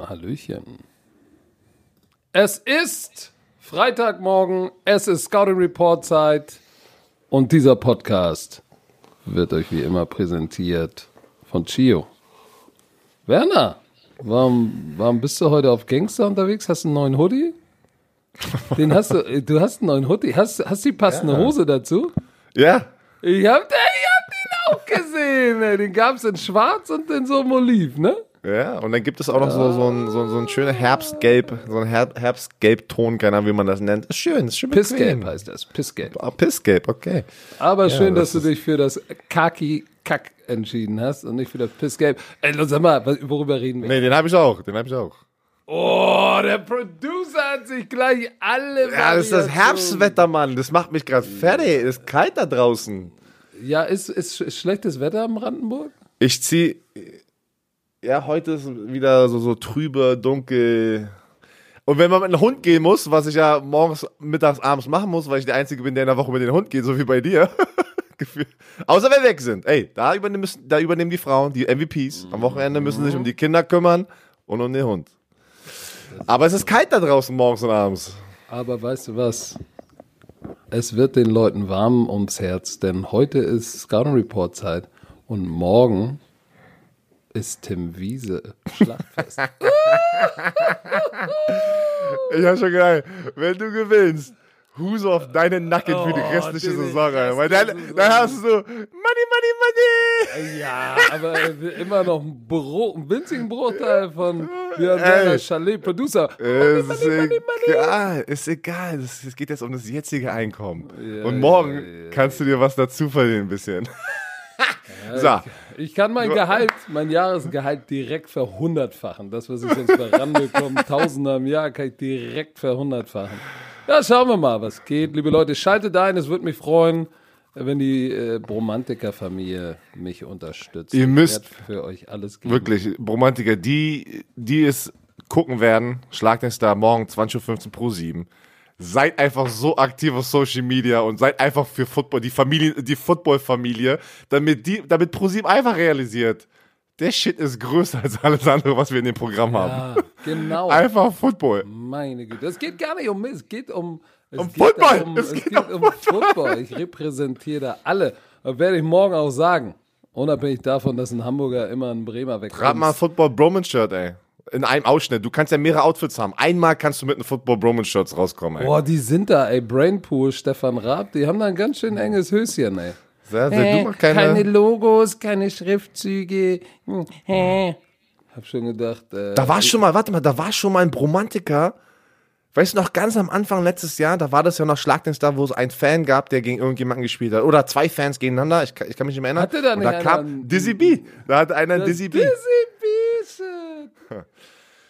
Hallöchen. Es ist Freitagmorgen, es ist Scouting Report Zeit und dieser Podcast wird euch wie immer präsentiert von Chio. Werner, warum, warum bist du heute auf Gangster unterwegs? Hast du einen neuen Hoodie? Den hast du, du hast einen neuen Hoodie. Hast, hast die passende Ja. Hose dazu? Ja, Ich hab, den- ich hab den auch gesehen. Ey. Den gab's in schwarz und in so einem Oliv, ne? ja. Und dann gibt es auch noch so, so, ein, so, so ein schöner Herbstgelb, so ein Her Herbstgelbton, keine Ahnung, wie man das nennt. Ist schön, ist schön Pissgelb heißt das. Pissgelb. Ah, Pissgelb, okay. Aber schön, das dass du dich für das Kaki-Kack entschieden hast und nicht für das Pissgelb. Ey, sag mal, worüber reden wir? Nee, den habe ich auch, den habe ich auch. Oh, der Producer hat sich gleich alle. Ja, das ist das Herbstwetter, Mann. Das macht mich gerade fertig. Es ist kalt da draußen. Ja, ist, ist, schlechtes Wetter in Brandenburg? Ich zieh. Ja, heute ist wieder so, so trübe, dunkel. Und wenn man mit einem Hund gehen muss, was ich ja morgens, mittags, abends machen muss, weil ich der Einzige bin, der in der Woche mit dem Hund geht, so wie bei dir. Außer wenn wir weg sind. Ey, da übernehmen, da übernehmen die Frauen, die MVPs. Am Wochenende müssen sich um die Kinder kümmern und um den Hund. Aber es ist kalt da draußen morgens und abends. Aber weißt du was? Es wird den Leuten warm ums Herz, denn heute ist Scouting Report Zeit und morgen ist Tim Wiese Schlachtfest. Ich hab schon geil. Wenn du gewinnst, Huse auf deinen Nacken für die Oh, restliche Saison, Alter. Weil dann, dann hast du so, Money, Money, Money. ja, aber immer noch ein, Bro, einen winzigen Bruchteil von Björn Chalet Producer. Money, ist money, money. egal, ist egal. Es geht jetzt um das jetzige Einkommen. Ja, Und morgen ja, ja, kannst du dir was dazu verdienen, ein bisschen. so, Ich kann mein Gehalt, mein Jahresgehalt direkt verhundertfachen. Das, was ich sonst bei RAN bekomme, Tausender im Jahr, kann ich direkt verhundertfachen. Ja, schauen wir mal, was geht. Liebe Leute, schaltet ein. Es würde mich freuen, wenn die äh, Bromantiker-Familie mich unterstützt. Ihr müsst für euch alles geben. wirklich, Romantiker, die, die es gucken werden, schlagt den Star morgen 20.15 Uhr pro 7. Seid einfach so aktiv auf Social Media und seid einfach für Football, die Familie, die Football-Familie, damit die, damit ProSieben einfach realisiert, der Shit ist größer als alles andere, was wir in dem Programm haben. Ja, genau. Einfach Football. Meine Güte. Es geht gar nicht um mich, es geht um. Es Um geht Football. darum- Es Es geht geht, um Football. Ich repräsentiere da alle. Das werde ich morgen auch sagen. Unabhängig davon, dass ein Hamburger immer ein Bremer wegkommt. Rat mal ein Football Bromance Shirt, ey. In einem Ausschnitt. Du kannst ja mehrere Outfits haben. Einmal kannst du mit einem Football Bromance Shirts rauskommen, ey. Boah, die sind da, ey. Brainpool, Stefan Raab, die haben da ein ganz schön enges Höschen, ey. Sehr, sehr, du machst keine, Logos, keine Schriftzüge. Hm, hä. Hab schon gedacht, äh, Da war schon mal, warte mal, da war schon mal ein Bromantiker. Weißt du noch, ganz am Anfang letztes Jahr, da war das ja noch Schlag den Star, wo es einen Fan gab, der gegen irgendjemanden gespielt hat. Oder zwei Fans gegeneinander, ich, kann- ich kann mich nicht mehr erinnern. Hatte da Und nicht da einer kam einen- Dizzy B. Da hatte einer Dizzy B. Dizzy B-Shit.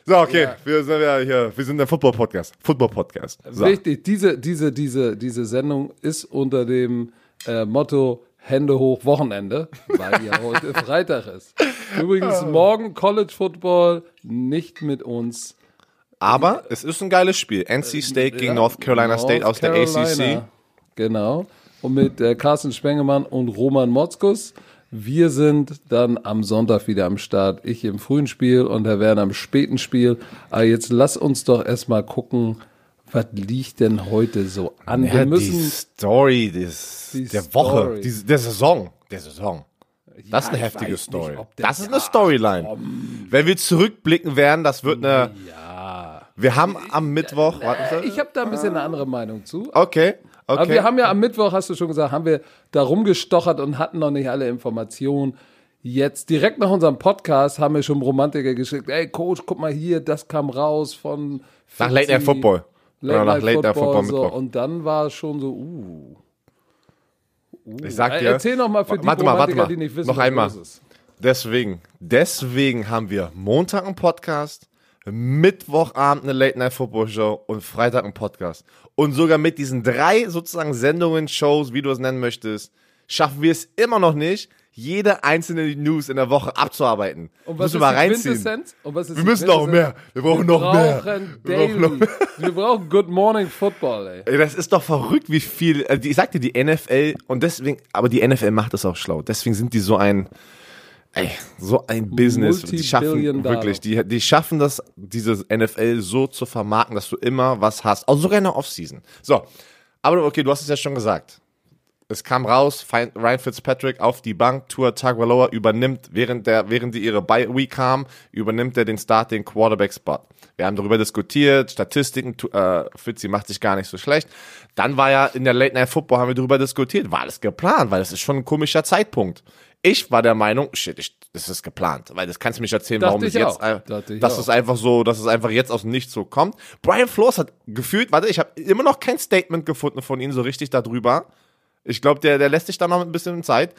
So, okay, Ja. wir sind ja hier, wir sind der Football-Podcast. Football-Podcast. So. Wichtig, diese, diese, diese, diese Sendung ist unter dem äh, Motto Hände hoch Wochenende, weil ja heute Freitag ist. Übrigens morgen College Football nicht mit uns. Aber es ist ein geiles Spiel. NC State gegen Ja, North Carolina North State aus der ACC. Carolina. Genau. Und mit äh, Carsten Spengemann und Roman Motzkus. Wir sind dann am Sonntag wieder am Start. Ich im frühen Spiel und Herr Werner im späten Spiel. Aber jetzt lass uns doch erstmal gucken, was liegt denn heute so an? Ja, Wir die müssen. Story des, Die der Woche, Story. die, der Saison, der Saison. Das ist eine heftige Story. nicht, das ist eine Storyline. Wenn wir zurückblicken werden, das wird eine. Ja. Wir haben am Mittwoch. Warte, Ich habe da ein bisschen eine andere Meinung zu. okay, okay. Aber wir haben ja am Mittwoch, hast du schon gesagt, haben wir da rumgestochert und hatten noch nicht alle Informationen. Jetzt direkt nach unserem Podcast haben wir schon Romantiker geschickt. Ey Coach, guck mal hier, das kam raus von nach Late Night Football. Late nach Night Late Night Football, so. Mittwoch. Und dann war es schon so, uh. Ich sag dir. Erzähl noch mal für die warte mal, warte mal. die nicht wissen, Noch einmal. Deswegen, deswegen haben wir Montag einen Podcast, Mittwochabend eine Late Night Football Show und Freitag einen Podcast. Und sogar mit diesen drei sozusagen Sendungen, Shows, wie du es nennen möchtest, schaffen wir es immer noch nicht, jede einzelne News in der Woche abzuarbeiten. Und was müssen wir die reinziehen. Und was ist Wir müssen noch mehr. Wir brauchen Wir noch mehr. Wir brauchen noch mehr. Wir brauchen Good Morning Football, ey. Ey, Das ist doch verrückt, wie viel. äh, Ich sagte die NFL und deswegen, aber die NFL macht es auch schlau. Deswegen sind die so ein, ey, so ein Business. Die schaffen wirklich, die, die schaffen das, dieses NFL so zu vermarkten, dass du immer was hast. Auch sogar in der Offseason. So, aber okay, du hast es ja schon gesagt. Es kam raus, Ryan Fitzpatrick auf die Bank, Tua Tagovailoa übernimmt, während der, während die ihre Bye Week haben, übernimmt er den Starting Quarterback Spot. Wir haben darüber diskutiert, Statistiken, äh, Fitzy macht sich gar nicht so schlecht. Dann war ja in der Late Night Football haben wir darüber diskutiert, war alles geplant, weil das ist schon ein komischer Zeitpunkt. Ich war der Meinung, shit, ich, das ist geplant, weil das kannst du mir nicht erzählen, Dachte warum das ich jetzt, äh, dass es einfach so, dass es einfach jetzt aus dem Nichts so kommt. Brian Flores hat gefühlt, warte, ich habe immer noch kein Statement gefunden von ihm so richtig darüber. Ich glaube, der, der lässt sich da noch ein bisschen Zeit.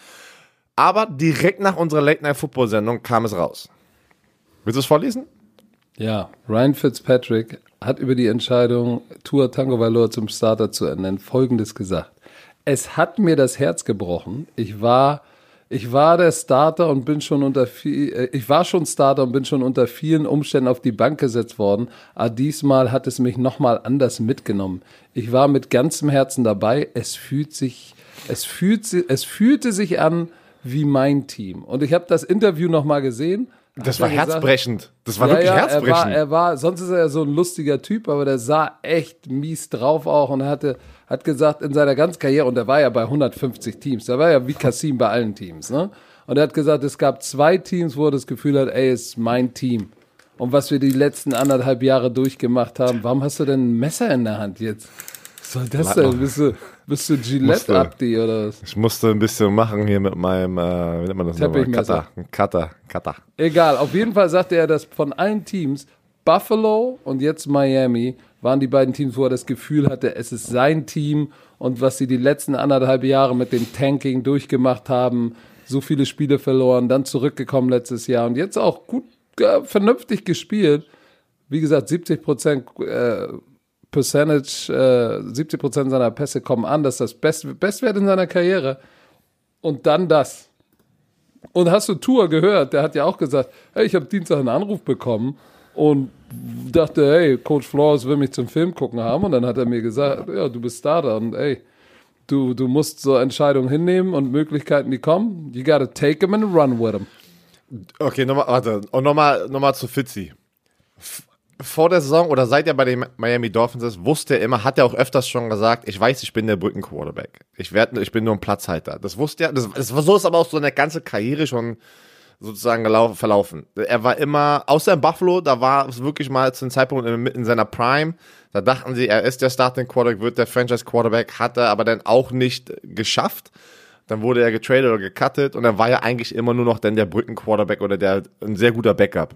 Aber direkt nach unserer Late Night Football Sendung kam es raus. Willst du es vorlesen? Ja, Ryan Fitzpatrick hat über die Entscheidung, Tua Tagovailoa zum Starter zu ernennen, Folgendes gesagt. Es hat mir das Herz gebrochen. Ich war, ich war der Starter und bin schon unter viel, äh, ich war schon Starter und bin schon unter vielen Umständen auf die Bank gesetzt worden. Aber diesmal hat es mich nochmal anders mitgenommen. Ich war mit ganzem Herzen dabei. Es fühlt sich, es fühlt, es fühlte sich an wie mein Team. Und ich habe das Interview nochmal gesehen. Das war er gesagt- herzbrechend. Das war ja, wirklich ja, Er herzbrechend. war, er war, sonst ist er ja so ein lustiger Typ, aber der sah echt mies drauf auch und er hatte, hat gesagt, in seiner ganzen Karriere, und er war ja bei 150 Teams, der war ja wie Kassim bei allen Teams, ne? Und er hat gesagt, es gab zwei Teams, wo er das Gefühl hat, ey, ist mein Team. Und was wir die letzten anderthalb Jahre durchgemacht haben, warum hast du denn ein Messer in der Hand jetzt? Was soll das denn? Bist du, bist du. Gillette Abdi oder was? ich musste ein bisschen machen hier mit meinem, äh, wie nennt man das nochmal? Teppichmesser. Cutter. Cutter. Cutter. Egal, auf jeden Fall sagte er, dass von allen Teams, Buffalo und jetzt Miami, waren die beiden Teams, wo er das Gefühl hatte, es ist sein Team und was sie die letzten anderthalb Jahre mit dem Tanking durchgemacht haben, so viele Spiele verloren, dann zurückgekommen letztes Jahr und jetzt auch gut, äh, vernünftig gespielt. Wie gesagt, 70 Prozent äh, Percentage, äh, 70 Prozent seiner Pässe kommen an, das ist das Best, Bestwert in seiner Karriere. Und dann das. Und hast du Tour gehört? Der hat ja auch gesagt, hey, ich habe Dienstag einen Anruf bekommen und dachte, hey, Coach Flores will mich zum Film gucken haben. Und dann hat er mir gesagt, ja, du bist Starter und ey, du, du musst so Entscheidungen hinnehmen und Möglichkeiten, die kommen. You gotta take them and run with them. Okay, nochmal, warte. Und nochmal, nochmal zu Fitzy. Vor der Saison oder seit er bei den Miami Dolphins ist, wusste er immer, hat er auch öfters schon gesagt, ich weiß, ich bin der Brückenquarterback. Ich werde, ich bin nur ein Platzhalter. Das wusste er, das, das so ist aber auch so eine ganze Karriere schon sozusagen gelau- verlaufen. Er war immer, außer in Buffalo, da war es wirklich mal zu einem Zeitpunkt in, in seiner Prime, da dachten sie, er ist der Starting Quarterback, wird der Franchise Quarterback, hat er aber dann auch nicht geschafft. Dann wurde er getradet oder gecuttet und dann war er eigentlich immer nur noch dann der Brückenquarterback oder der ein sehr guter Backup.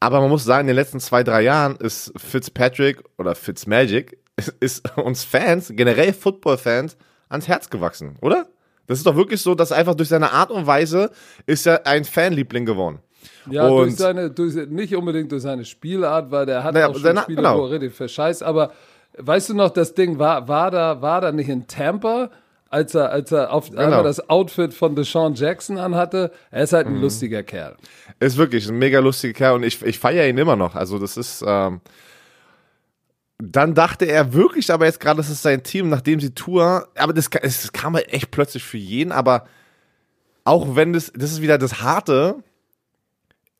Aber man muss sagen, in den letzten zwei, drei Jahren ist Fitzpatrick oder Fitzmagic ist, ist uns Fans, generell Football-Fans, ans Herz gewachsen, oder? Das ist doch wirklich so, dass einfach durch seine Art und Weise ist er ein Fanliebling geworden. Ja, durch Und- seine, durch, nicht unbedingt durch seine Spielart, weil der hat Naja, auch schon seine- Spiele, genau. wo richtig verscheißt. Aber weißt du noch, das Ding war, war da, war da nicht in Tampa, als er, als er auf einmal das Outfit von Deshaun Jackson anhatte? Er ist halt Mhm. ein lustiger Kerl. Ist wirklich ein mega lustiger Kerl und ich, ich feiere ihn immer noch. Also das ist, ähm, dann dachte er wirklich, aber jetzt gerade, das ist sein Team, nachdem sie Tour, aber das, es kam halt echt plötzlich für jeden, aber auch wenn das, das ist wieder das Harte,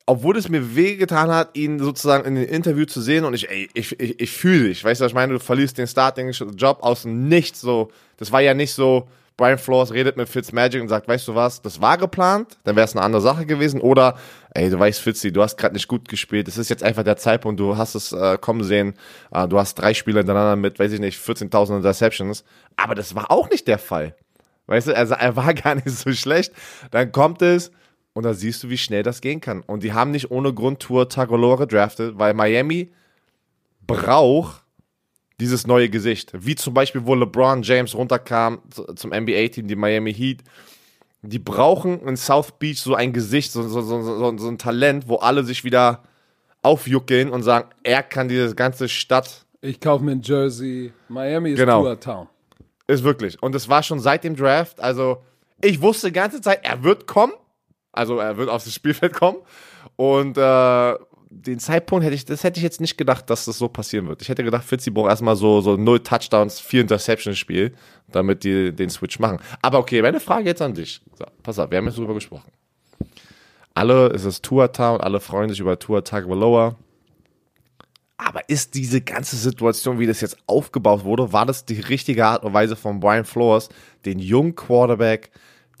obwohl es mir wehgetan hat, ihn sozusagen in dem Interview zu sehen und ich, ey, ich, ich, ich fühle dich, weißt du, was ich meine? Du verlierst den Starting-Job aus dem Nichts, so, das war ja nicht so, Brian Flores redet mit Fitzmagic und sagt, weißt du was, das war geplant, dann wäre es eine andere Sache gewesen oder, ey, du weißt, Fitzy, du hast gerade nicht gut gespielt, es ist jetzt einfach der Zeitpunkt, du hast es äh, kommen sehen, äh, du hast drei Spiele hintereinander mit, weiß ich nicht, 14.000 Interceptions, aber das war auch nicht der Fall. Weißt du, also er war gar nicht so schlecht. Dann kommt es und da siehst du, wie schnell das gehen kann. Und die haben nicht ohne Grund Tour Tagoloa gedraftet, weil Miami braucht dieses neue Gesicht. Wie zum Beispiel, wo LeBron James runterkam zu- zum NBA-Team, die Miami Heat. Die brauchen in South Beach so ein Gesicht, so, so, so, so, so ein Talent, wo alle sich wieder aufjuckeln und sagen, er kann diese ganze Stadt Ich kaufe mir ein Jersey. Miami ist Genau. Tour Town. Ist wirklich. Und es war schon seit dem Draft, also Ich wusste die ganze Zeit, er wird kommen. Also er wird aufs Spielfeld kommen. Und äh, den Zeitpunkt hätte ich, das hätte ich jetzt nicht gedacht, dass das so passieren wird. Ich hätte gedacht, Fitzy braucht erstmal so, so null Touchdowns, vier Interceptions Spiel, damit die den Switch machen. Aber okay, meine Frage jetzt an dich. So, pass auf, wir haben jetzt drüber gesprochen. Alle, es ist Tour Town, alle freuen sich über Tour Tagovailoa. Aber ist diese ganze Situation, wie das jetzt aufgebaut wurde, war das die richtige Art und Weise von Brian Flores, den jungen Quarterback,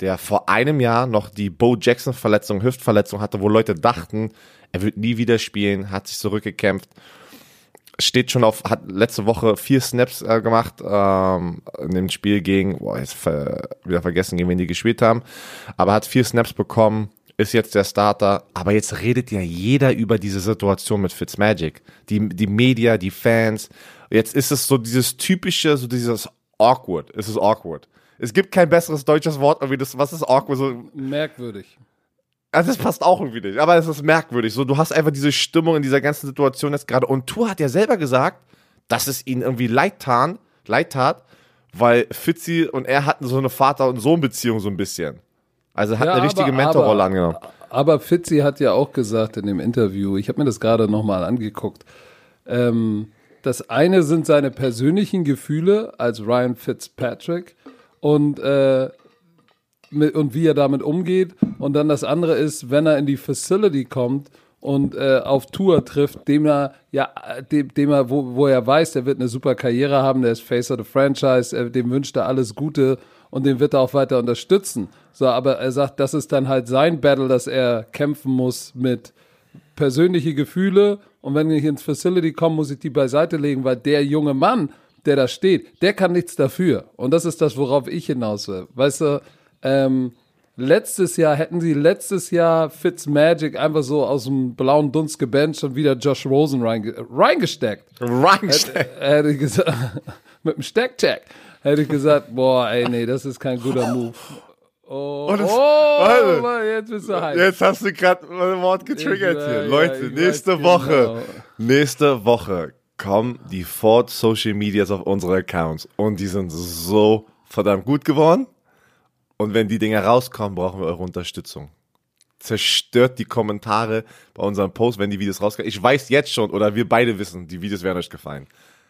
der vor einem Jahr noch die Bo Jackson Verletzung, Hüftverletzung hatte, wo Leute dachten, er wird nie wieder spielen, hat sich zurückgekämpft, steht schon auf, hat letzte Woche vier Snaps äh, gemacht ähm, in dem Spiel gegen, boah, jetzt ver, wieder vergessen, gegen wen die gespielt haben, aber hat vier Snaps bekommen, ist jetzt der Starter, aber jetzt redet ja jeder über diese Situation mit Fitzmagic. Die, die Media, die Fans. Jetzt ist es so dieses typische, so dieses awkward. Es ist awkward. Es gibt kein besseres deutsches Wort, irgendwie das, was ist awkward? So, Merkwürdig. also das passt auch irgendwie nicht, aber es ist merkwürdig. So, du hast einfach diese Stimmung in dieser ganzen Situation jetzt gerade. Und Tour hat ja selber gesagt, dass es ihn irgendwie leid, tan, leid tat, weil Fitzi und er hatten so eine Vater- und Sohn-Beziehung so ein bisschen. Also hat Ja, eine richtige Mentorrolle angenommen. Aber Fitzi hat ja auch gesagt in dem Interview, ich habe mir das gerade nochmal angeguckt, ähm, das eine sind seine persönlichen Gefühle als Ryan Fitzpatrick und, äh, mit, und wie er damit umgeht. Und dann das andere ist, wenn er in die Facility kommt und äh, auf Tour trifft, dem er, ja, äh, dem, dem er, wo, wo er weiß, der wird eine super Karriere haben, der ist Face of the Franchise, er, dem wünscht er alles Gute und den wird er auch weiter unterstützen. So, aber er sagt, das ist dann halt sein Battle, dass er kämpfen muss mit persönliche Gefühle und wenn ich ins Facility komme, muss ich die beiseite legen, weil der junge Mann, der da steht, der kann nichts dafür. Und das ist das, worauf ich hinaus will. Weißt du, ähm, letztes Jahr hätten sie letztes Jahr Fitzmagic einfach so aus dem blauen Dunst gebencht und wieder Josh Rosen reinge reingesteckt. Reinstein. Hätte ich gesagt, mit dem Steckcheck. Hätte ich gesagt, boah, ey, nee, das ist kein guter Move. Oh, Und es- oh warte. Mann, jetzt bist du heiß. Jetzt hast du gerade mein Wort getriggert Ich, hier. ja, Leute, nächste Woche, genau. nächste Woche kommen die Ford Social Medias auf unsere Accounts und die sind so verdammt gut geworden. Und wenn die Dinge rauskommen, brauchen wir eure Unterstützung. Zerstört die Kommentare bei unserem Post, wenn die Videos rauskommen. Ich weiß jetzt schon, oder wir beide wissen, die Videos werden euch gefallen.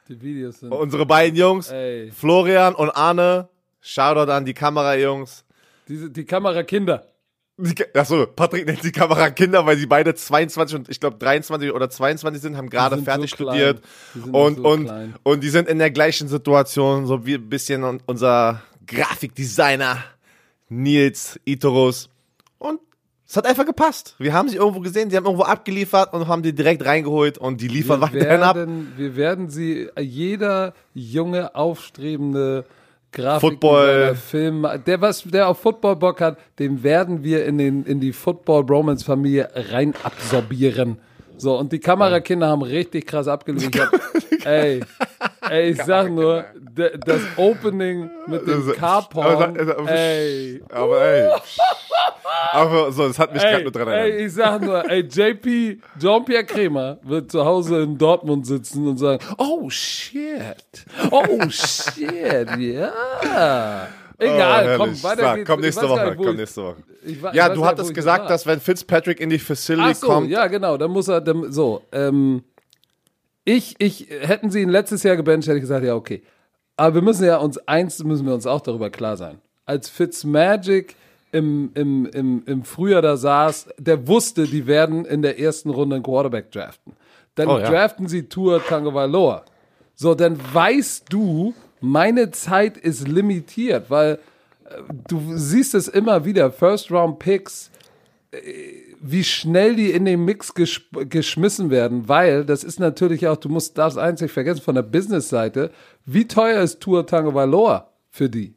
Die Videos sind. Unsere beiden Jungs, Ey. Florian und Arne, Shoutout an die Kamerajungs. Diese, die Kamerakinder. Achso, Patrick nennt die Kamera Kinder, weil sie beide 22 und ich glaube 23 oder 22 sind, haben gerade fertig so studiert. Und, so und, klein. und die sind in der gleichen Situation, so wie ein bisschen un- unser Grafikdesigner Nils Itorus. Und es hat einfach gepasst. Wir haben sie irgendwo gesehen, die haben irgendwo abgeliefert und haben die direkt reingeholt und die liefern Wir weiterhin ab. werden, wir werden sie, jeder junge, aufstrebende Football. Grafikdesigner, Film, der was, der auf Football Bock hat, den werden wir in den, in die Football Bromance Familie rein absorbieren. So, und die Kamerakinder haben richtig krass abgeliefert. Hab, ey, ey, ich sag nur, das Opening mit dem Also, Carporn, aber- ey, Aber ey. Aber so, das hat mich gerade nur dran erinnert. ey, ich sag nur, ey, JP, Jean-Pierre Kremer wird zu Hause in Dortmund sitzen und sagen, oh shit, oh shit, ja. Egal, Oh, komm, weiter So, geht's. Komm nächste Woche, nicht, komm nächste Woche. ich ich Ja, du hattest gesagt, war. dass wenn Fitzpatrick in die Facility Ach so, kommt, ja, genau, dann muss er, dann, so, ähm, ich, ich, hätten sie ihn letztes Jahr gebencht, hätte ich gesagt, ja, okay. Aber wir müssen ja uns, eins müssen wir uns auch darüber klar sein. Als Fitzmagic im, im, im, im Frühjahr da saß, der wusste, die werden in der ersten Runde einen Quarterback draften. Dann Oh, ja. draften sie Tour Tango Valor. So, dann weißt du, meine Zeit ist limitiert, weil äh, du siehst es immer wieder, First-Round-Picks, wie schnell die in den Mix gesp- geschmissen werden, weil das ist natürlich auch, du musst das einzig vergessen von der Business-Seite, wie teuer ist Tour Tango Valor für die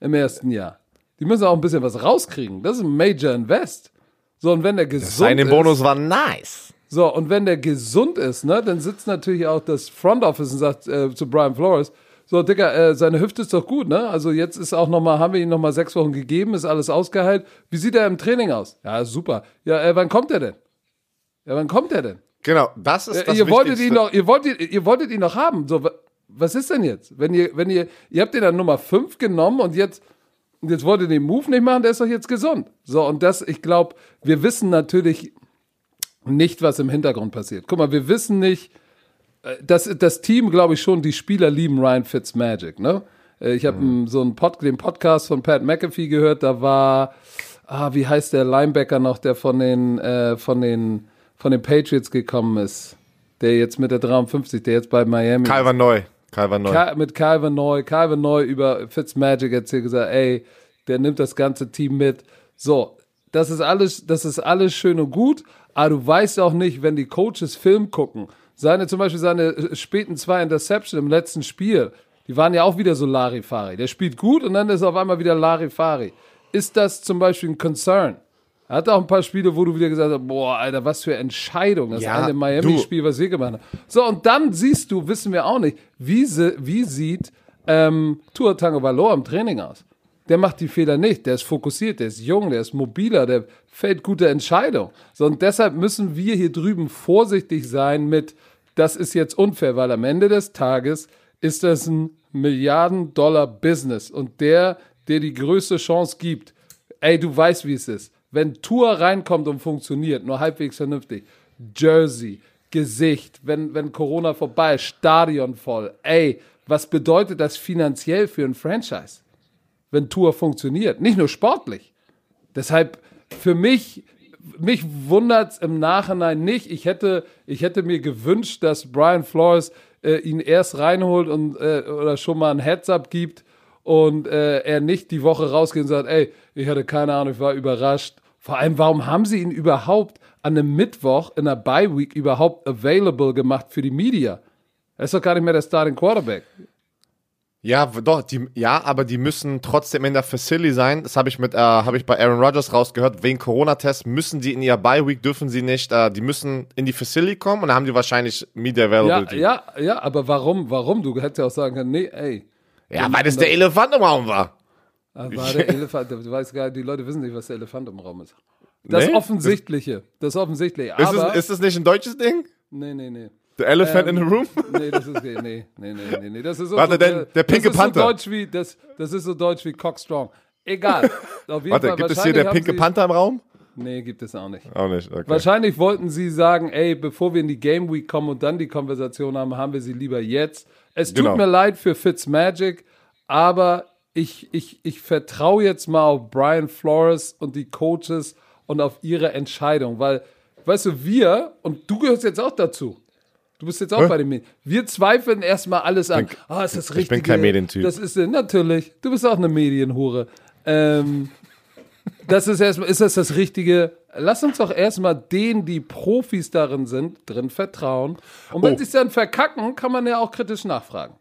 im ersten Jahr? Die müssen auch ein bisschen was rauskriegen. Das ist ein Major Invest. So, und wenn der gesund sein ist, Bonus war nice. so, und wenn der gesund ist, ne, dann sitzt natürlich auch das Front Office und sagt äh, zu Brian Flores, so, Dicker, äh, seine Hüfte ist doch gut, ne? Also jetzt ist auch noch mal, haben wir ihm noch mal sechs Wochen gegeben, ist alles ausgeheilt. Wie sieht er im Training aus? Ja, super. Ja, äh, wann kommt er denn? Ja, wann kommt er denn? Genau, das ist das Äh, ihr wolltet Wichtigste. ihn noch, ihr wolltet, ihr wolltet ihn noch haben. So, wa- was ist denn jetzt? Wenn ihr, wenn ihr, ihr habt ihn dann Nummer 5 genommen und jetzt, Und jetzt wollte den Move nicht machen, der ist doch jetzt gesund. So, und das, ich glaube, wir wissen natürlich nicht, was im Hintergrund passiert. Guck mal, wir wissen nicht, das, das Team, glaube ich schon, die Spieler lieben Ryan Fitzmagic, ne? Äh, Ich habe mhm. so einen Pod, den Podcast von Pat McAfee gehört, da war, ah, wie heißt der Linebacker noch, der von den, äh, von den, von den Patriots gekommen ist, der jetzt mit der 53, der jetzt bei Miami Calvin Neu. Calvin Neu. Ka mit Calvin Neu, Calvin Neu über Fitzmagic erzählt gesagt, ey, der nimmt das ganze Team mit. So, das ist alles, das ist alles schön und gut, aber du weißt auch nicht, wenn die Coaches Film gucken, seine zum Beispiel seine späten zwei Interception im letzten Spiel, die waren ja auch wieder so Larifari. Der spielt gut und dann ist auf einmal wieder Larifari. Ist das zum Beispiel ein Concern? Er hat auch ein paar Spiele, wo du wieder gesagt hast, boah, Alter, was für Entscheidung. Das Ja, eine Miami-Spiel, was wir gemacht haben. So, und dann siehst du, wissen wir auch nicht, wie, sie, wie sieht ähm, Tua Tagovailoa im Training aus? Der macht die Fehler nicht, der ist fokussiert, der ist jung, der ist mobiler, der fällt gute Entscheidungen. So, und deshalb müssen wir hier drüben vorsichtig sein mit, das ist jetzt unfair, weil am Ende des Tages ist das ein Milliarden-Dollar-Business und der, der die größte Chance gibt, ey, du weißt, wie es ist. Wenn Tour reinkommt und funktioniert, nur halbwegs vernünftig, Jersey, Gesicht, wenn, wenn Corona vorbei ist, Stadion voll, ey, was bedeutet das finanziell für ein Franchise? Wenn Tour funktioniert, nicht nur sportlich. Deshalb, für mich, mich wundert's im Nachhinein nicht. Ich hätte, ich hätte mir gewünscht, dass Brian Flores äh, ihn erst reinholt und äh, oder schon mal ein Heads-up gibt und äh, er nicht die Woche rausgeht und sagt, ey, ich hatte keine Ahnung, ich war überrascht. Vor allem, warum haben sie ihn überhaupt an einem Mittwoch in der Bye-Week überhaupt available gemacht für die Media? Er ist doch gar nicht mehr der Starting Quarterback. Ja, doch, die, ja, aber die müssen trotzdem in der Facility sein. Das habe ich mit, äh, habe ich bei Aaron Rodgers rausgehört. Wegen Corona-Test müssen die in ihr Bye-Week, dürfen sie nicht, äh, die müssen in die Facility kommen und dann haben die wahrscheinlich Media Ja, Availability. ja, ja, aber warum? Warum? Du hättest ja auch sagen können, nee, ey. Ja, weil das der Elefant im Raum war. Ah, War der Elefant, du weißt gar die Leute wissen nicht, was der Elefant im Raum ist. Das Nee? Offensichtliche, das Offensichtliche. Ist, Aber, es, ist das nicht ein deutsches Ding? nee, nee, nee. The Elephant in the Room? Nee, das ist, nee, nee, nee, nee, nee, das ist so, Warte, so, denn der Pinke das Panther. So deutsch wie, das, das ist so deutsch wie Cockstrong. Egal. Warte, Fall, gibt es hier der Pinke sie, Panther im Raum? Nee, gibt es auch nicht. Auch nicht, okay. Wahrscheinlich wollten sie sagen, ey, bevor wir in die Game Week kommen und dann die Konversation haben, haben wir sie lieber jetzt. Es tut Genau. mir leid für Fitzmagic, aber ich, ich, ich vertraue jetzt mal auf Brian Flores und die Coaches und auf ihre Entscheidung, weil, weißt du, wir, und du gehörst jetzt auch dazu, Du bist jetzt auch Hä? bei den Medien. Wir zweifeln erstmal alles an. Ah, ist das ich bin kein Medientyp. Das ist äh, natürlich. Du bist auch eine Medienhure. Ähm, das ist erstmal, ist das das Richtige? Lass uns doch erstmal denen, die Profis darin sind, drin vertrauen. Und wenn Oh. sie es dann verkacken, kann man ja auch kritisch nachfragen.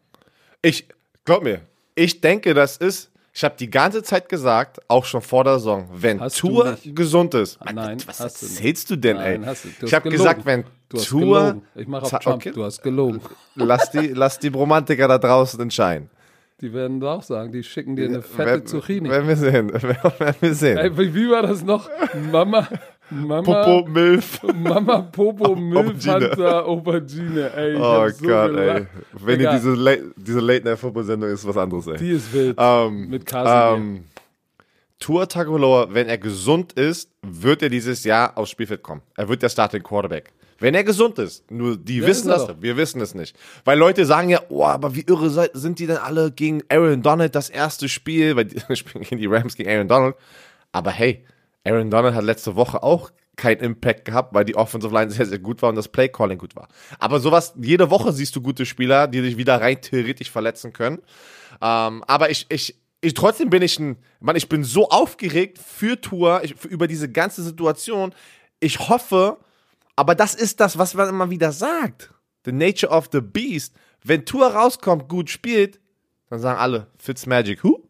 Ich, glaub mir, ich denke, das ist, ich habe die ganze Zeit gesagt, auch schon vor der Saison, wenn Hast Tour gesund ist. Nein, was hast du erzählst du denn, Nein, ey? du. Du ich habe gesagt, wenn Tour. Ich mache auf Trump. okay. Du hast gelogen. lass die, lass die Romantiker da draußen entscheiden. Die werden auch sagen, die schicken dir eine fette Werden- Zucchini. Werden wir sehen, werden wir sehen. Ey, wie war das noch? Mama, Mama, Popo, Milf. Mama Popo Milfhunter Aubergine. Ey, ich Oh hab so Gott, ey. Wenn Egal. ihr diese, Late- diese Late-Night-Football-Sendung ist, was anderes, ey. Die ist wild. Ähm, Mit Casimir. ähm, Tua Tagovailoa, wenn er gesund ist, wird er dieses Jahr aufs Spielfeld kommen. Er wird der Starting Quarterback. Wenn er gesund ist. Nur die Ja, wissen das, doch. wir wissen es nicht. Weil Leute sagen ja, oh, aber wie irre sind die denn alle gegen Aaron Donald das erste Spiel, weil die spielen gegen die Rams gegen Aaron Donald. Aber hey, Aaron Donald hat letzte Woche auch keinen Impact gehabt, weil die Offensive Line sehr, sehr gut war und das Play Calling gut war. Aber sowas, jede Woche siehst du gute Spieler, die dich wieder rein theoretisch verletzen können. Ähm, aber ich, ich, ich, trotzdem bin ich ein, Mann, ich bin so aufgeregt für Tour, ich, für, über diese ganze Situation. Ich hoffe, aber das ist das, was man immer wieder sagt. The nature of the beast. Wenn Tour rauskommt, gut spielt, dann sagen alle, Fitzmagic, who?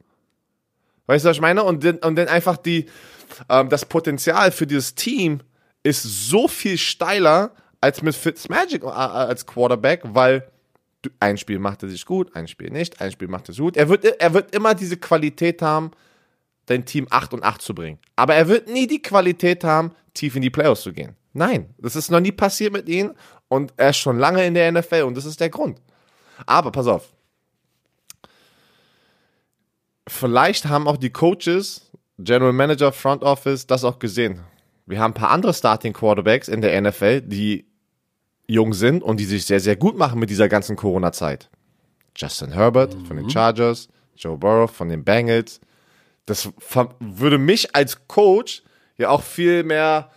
Weißt du, was ich meine? Und dann, und dann einfach die, ähm, das Potenzial für dieses Team ist so viel steiler als mit Fitzmagic äh, als Quarterback, weil ein Spiel macht er sich gut, ein Spiel nicht, ein Spiel macht er sich gut. Er wird, er wird immer diese Qualität haben, dein Team 8 und 8 zu bringen. Aber er wird nie die Qualität haben, tief in die Playoffs zu gehen. Nein, das ist noch nie passiert mit ihm und er ist schon lange in der NFL und das ist der Grund. Aber pass auf. Vielleicht haben auch die Coaches, General Manager, Front Office das auch gesehen. Wir haben ein paar andere Starting Quarterbacks in der NFL, die jung sind und die sich sehr, sehr gut machen mit dieser ganzen Corona-Zeit. Justin Herbert von den Chargers, Joe Burrow von den Bengals. Das würde mich als Coach ja auch viel mehr,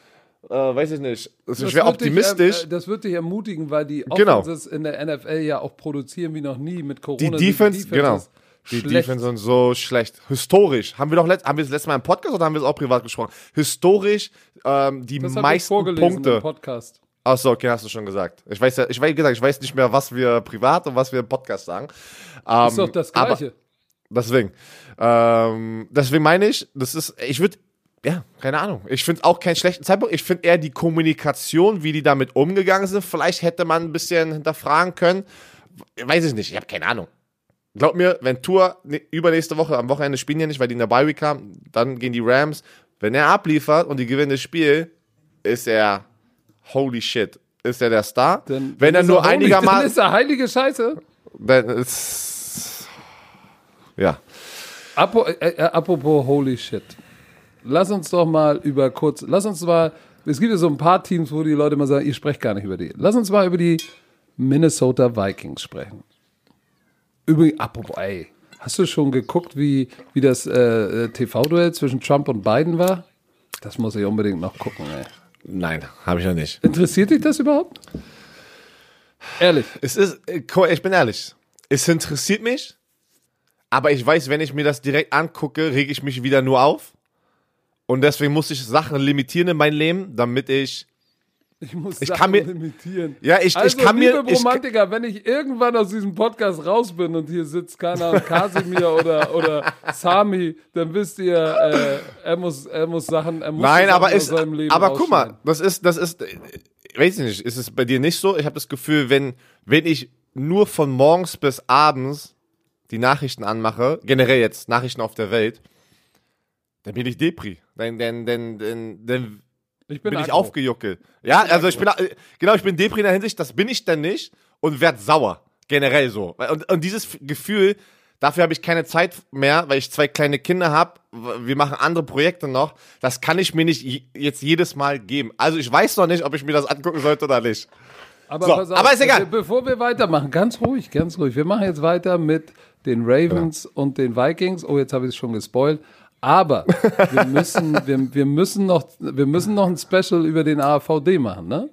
äh, weiß ich nicht, also ich wäre wird dich, optimistisch. äh, das wird dich ermutigen, weil die Genau. Offenses in der NFL ja auch produzieren wie noch nie mit die Corona. sind Defense, genau. Defenses Die schlecht. Defense sind so schlecht. Historisch. Haben wir doch letzt, haben wir das letzte Mal im Podcast oder haben wir es auch privat gesprochen? Historisch ähm, die Das meisten vorgelesen im Punkte. Podcast. Achso, okay, hast du schon gesagt. Ich weiß ja, ich weiß, gesagt, ich weiß nicht mehr, was wir privat und was wir im Podcast sagen. Ähm, Ist doch das Gleiche. Deswegen. Ähm, deswegen meine ich, das ist, ich würde, ja, keine Ahnung. Ich finde auch keinen schlechten Zeitpunkt. Ich finde eher die Kommunikation, wie die damit umgegangen sind. Vielleicht hätte man ein bisschen hinterfragen können. Weiß ich nicht, ich habe keine Ahnung. Glaub mir, wenn Tour übernächste Woche, am Wochenende spielen ja nicht, weil die in der Bye Week haben, dann gehen die Rams. Wenn er abliefert und die gewinnen das Spiel, ist er, holy shit, ist er der Star. Dann, wenn er dann ist nur holy, Dann einigermaßen, ist er heilige Scheiße. dann ist, ja. Apo, äh, äh, apropos holy shit. Lass uns doch mal über kurz, lass uns mal, es gibt ja so ein paar Teams, wo die Leute mal sagen, ihr sprecht gar nicht über die. Lass uns mal über die Minnesota Vikings sprechen. Übrigens, apropos, ey, hast du schon geguckt, wie, wie das äh, äh, TV-Duell zwischen Trump und Biden war? Das muss ich unbedingt noch gucken, ey. Nein, habe ich noch nicht. Interessiert dich das überhaupt? Ehrlich. Es ist, äh, ich bin ehrlich, es interessiert mich, aber ich weiß, wenn ich mir das direkt angucke, rege ich mich wieder nur auf. Und deswegen muss ich Sachen limitieren in meinem Leben, damit ich. Ich muss Ich Sachen kann mir- limitieren. Ja, ich, Also, ich kann liebe mir. Ich, Romantiker, wenn ich irgendwann aus diesem Podcast raus bin und hier sitzt, keine Ahnung, Kasimir oder, oder Sami, dann wisst ihr, äh, er, muss, er muss Sachen, er muss nein, Sachen aber aus ist, seinem Leben aber guck mal, das ist, das ist, äh, weiß ich nicht, ist es bei dir nicht so? Ich habe das Gefühl, wenn, wenn ich nur von morgens bis abends die Nachrichten anmache, generell jetzt Nachrichten auf der Welt, dann bin ich Depri. Dann, dann, dann, dann, dann Ich bin, ich aggro. aufgejuckelt. Ja, also ich bin, äh, genau, ich bin Depri in der Hinsicht, das bin ich dann nicht und werd sauer. Generell so. Und, und dieses Gefühl, dafür habe ich keine Zeit mehr, weil ich zwei kleine Kinder habe. Wir machen andere Projekte noch. Das kann ich mir nicht je- jetzt jedes Mal geben. Also ich weiß noch nicht, ob ich mir das angucken sollte oder nicht. Aber, So, auf, aber ist egal. be- Bevor wir weitermachen, ganz ruhig, ganz ruhig. Wir machen jetzt weiter mit den Ravens und den Vikings. Oh, jetzt habe ich es schon gespoilt. Aber wir müssen, wir, wir, müssen noch, wir müssen noch ein Special über den AVD machen, ne?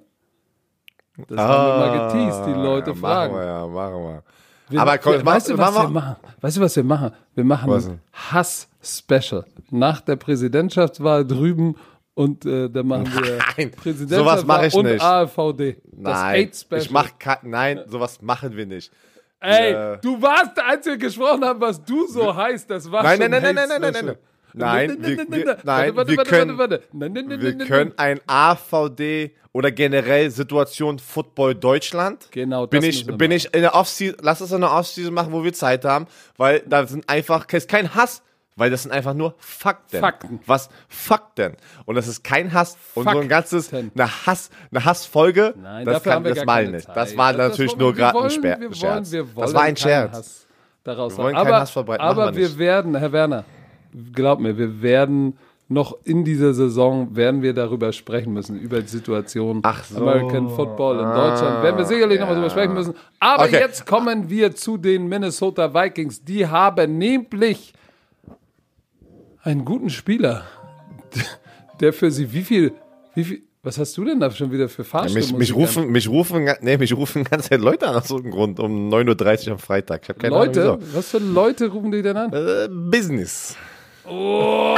Das haben wir mal geteased, die Leute Ah, fragen. Machen wir, ja, machen wir. Wir, Aber komm, wir, weißt du, was wir machen? Weißt du, was wir machen? Wir machen Was ein Hass-Special. Nach der Präsidentschaftswahl drüben und äh, dann machen wir Nein, Präsidentschaftswahl sowas mach ich und nicht. AVD. Das Nein, ich mach nein, sowas machen wir nicht. Ey, Ja. du warst der Einzige, der gesprochen hat, was du so heißt. Das war Nein, schon nein, nein, nein, nein, nein, nein, Special. nein. Nein, wir, wir, nein, warte, wir können, warte, wir können ein AVD oder generell Situation Football Deutschland. Genau, das bin ich, bin machen. ich in der Offseason, lass es in der Offseason machen, wo wir Zeit haben, weil da sind einfach, ist kein Hass, weil das sind einfach nur Fakten. Fakten. Was Fakten. Und das ist kein Hass und so ein ganzes, Fakten. eine Hass, eine Hassfolge, Nein, das kann, das mal nicht. Zeit. Das war Das natürlich wollen nur gerade ein Sper wir wollen- Scherz. wir Das wollen war ein Scherz. Hass daraus Wir wollen keinen aber, Hass verbreiten, Aber wir wir werden, Herr Werner, glaub mir, wir werden noch in dieser Saison werden wir darüber sprechen müssen, über die Situation so. American Football in Deutschland. Werden wir sicherlich noch mal drüber sprechen müssen. Aber Okay. jetzt kommen wir zu den Minnesota Vikings. Die haben nämlich einen guten Spieler, der für sie wie viel, wie viel, was hast du denn da schon wieder für Fahrstuhl? Mich, mich, rufen, mich, rufen, nee, mich rufen ganz Zeit Leute an aus so einem Grund um 9.30 Uhr am Freitag. Ich habe keine Leute, Ahnung was für Leute rufen die denn an? Äh, Business. Oh.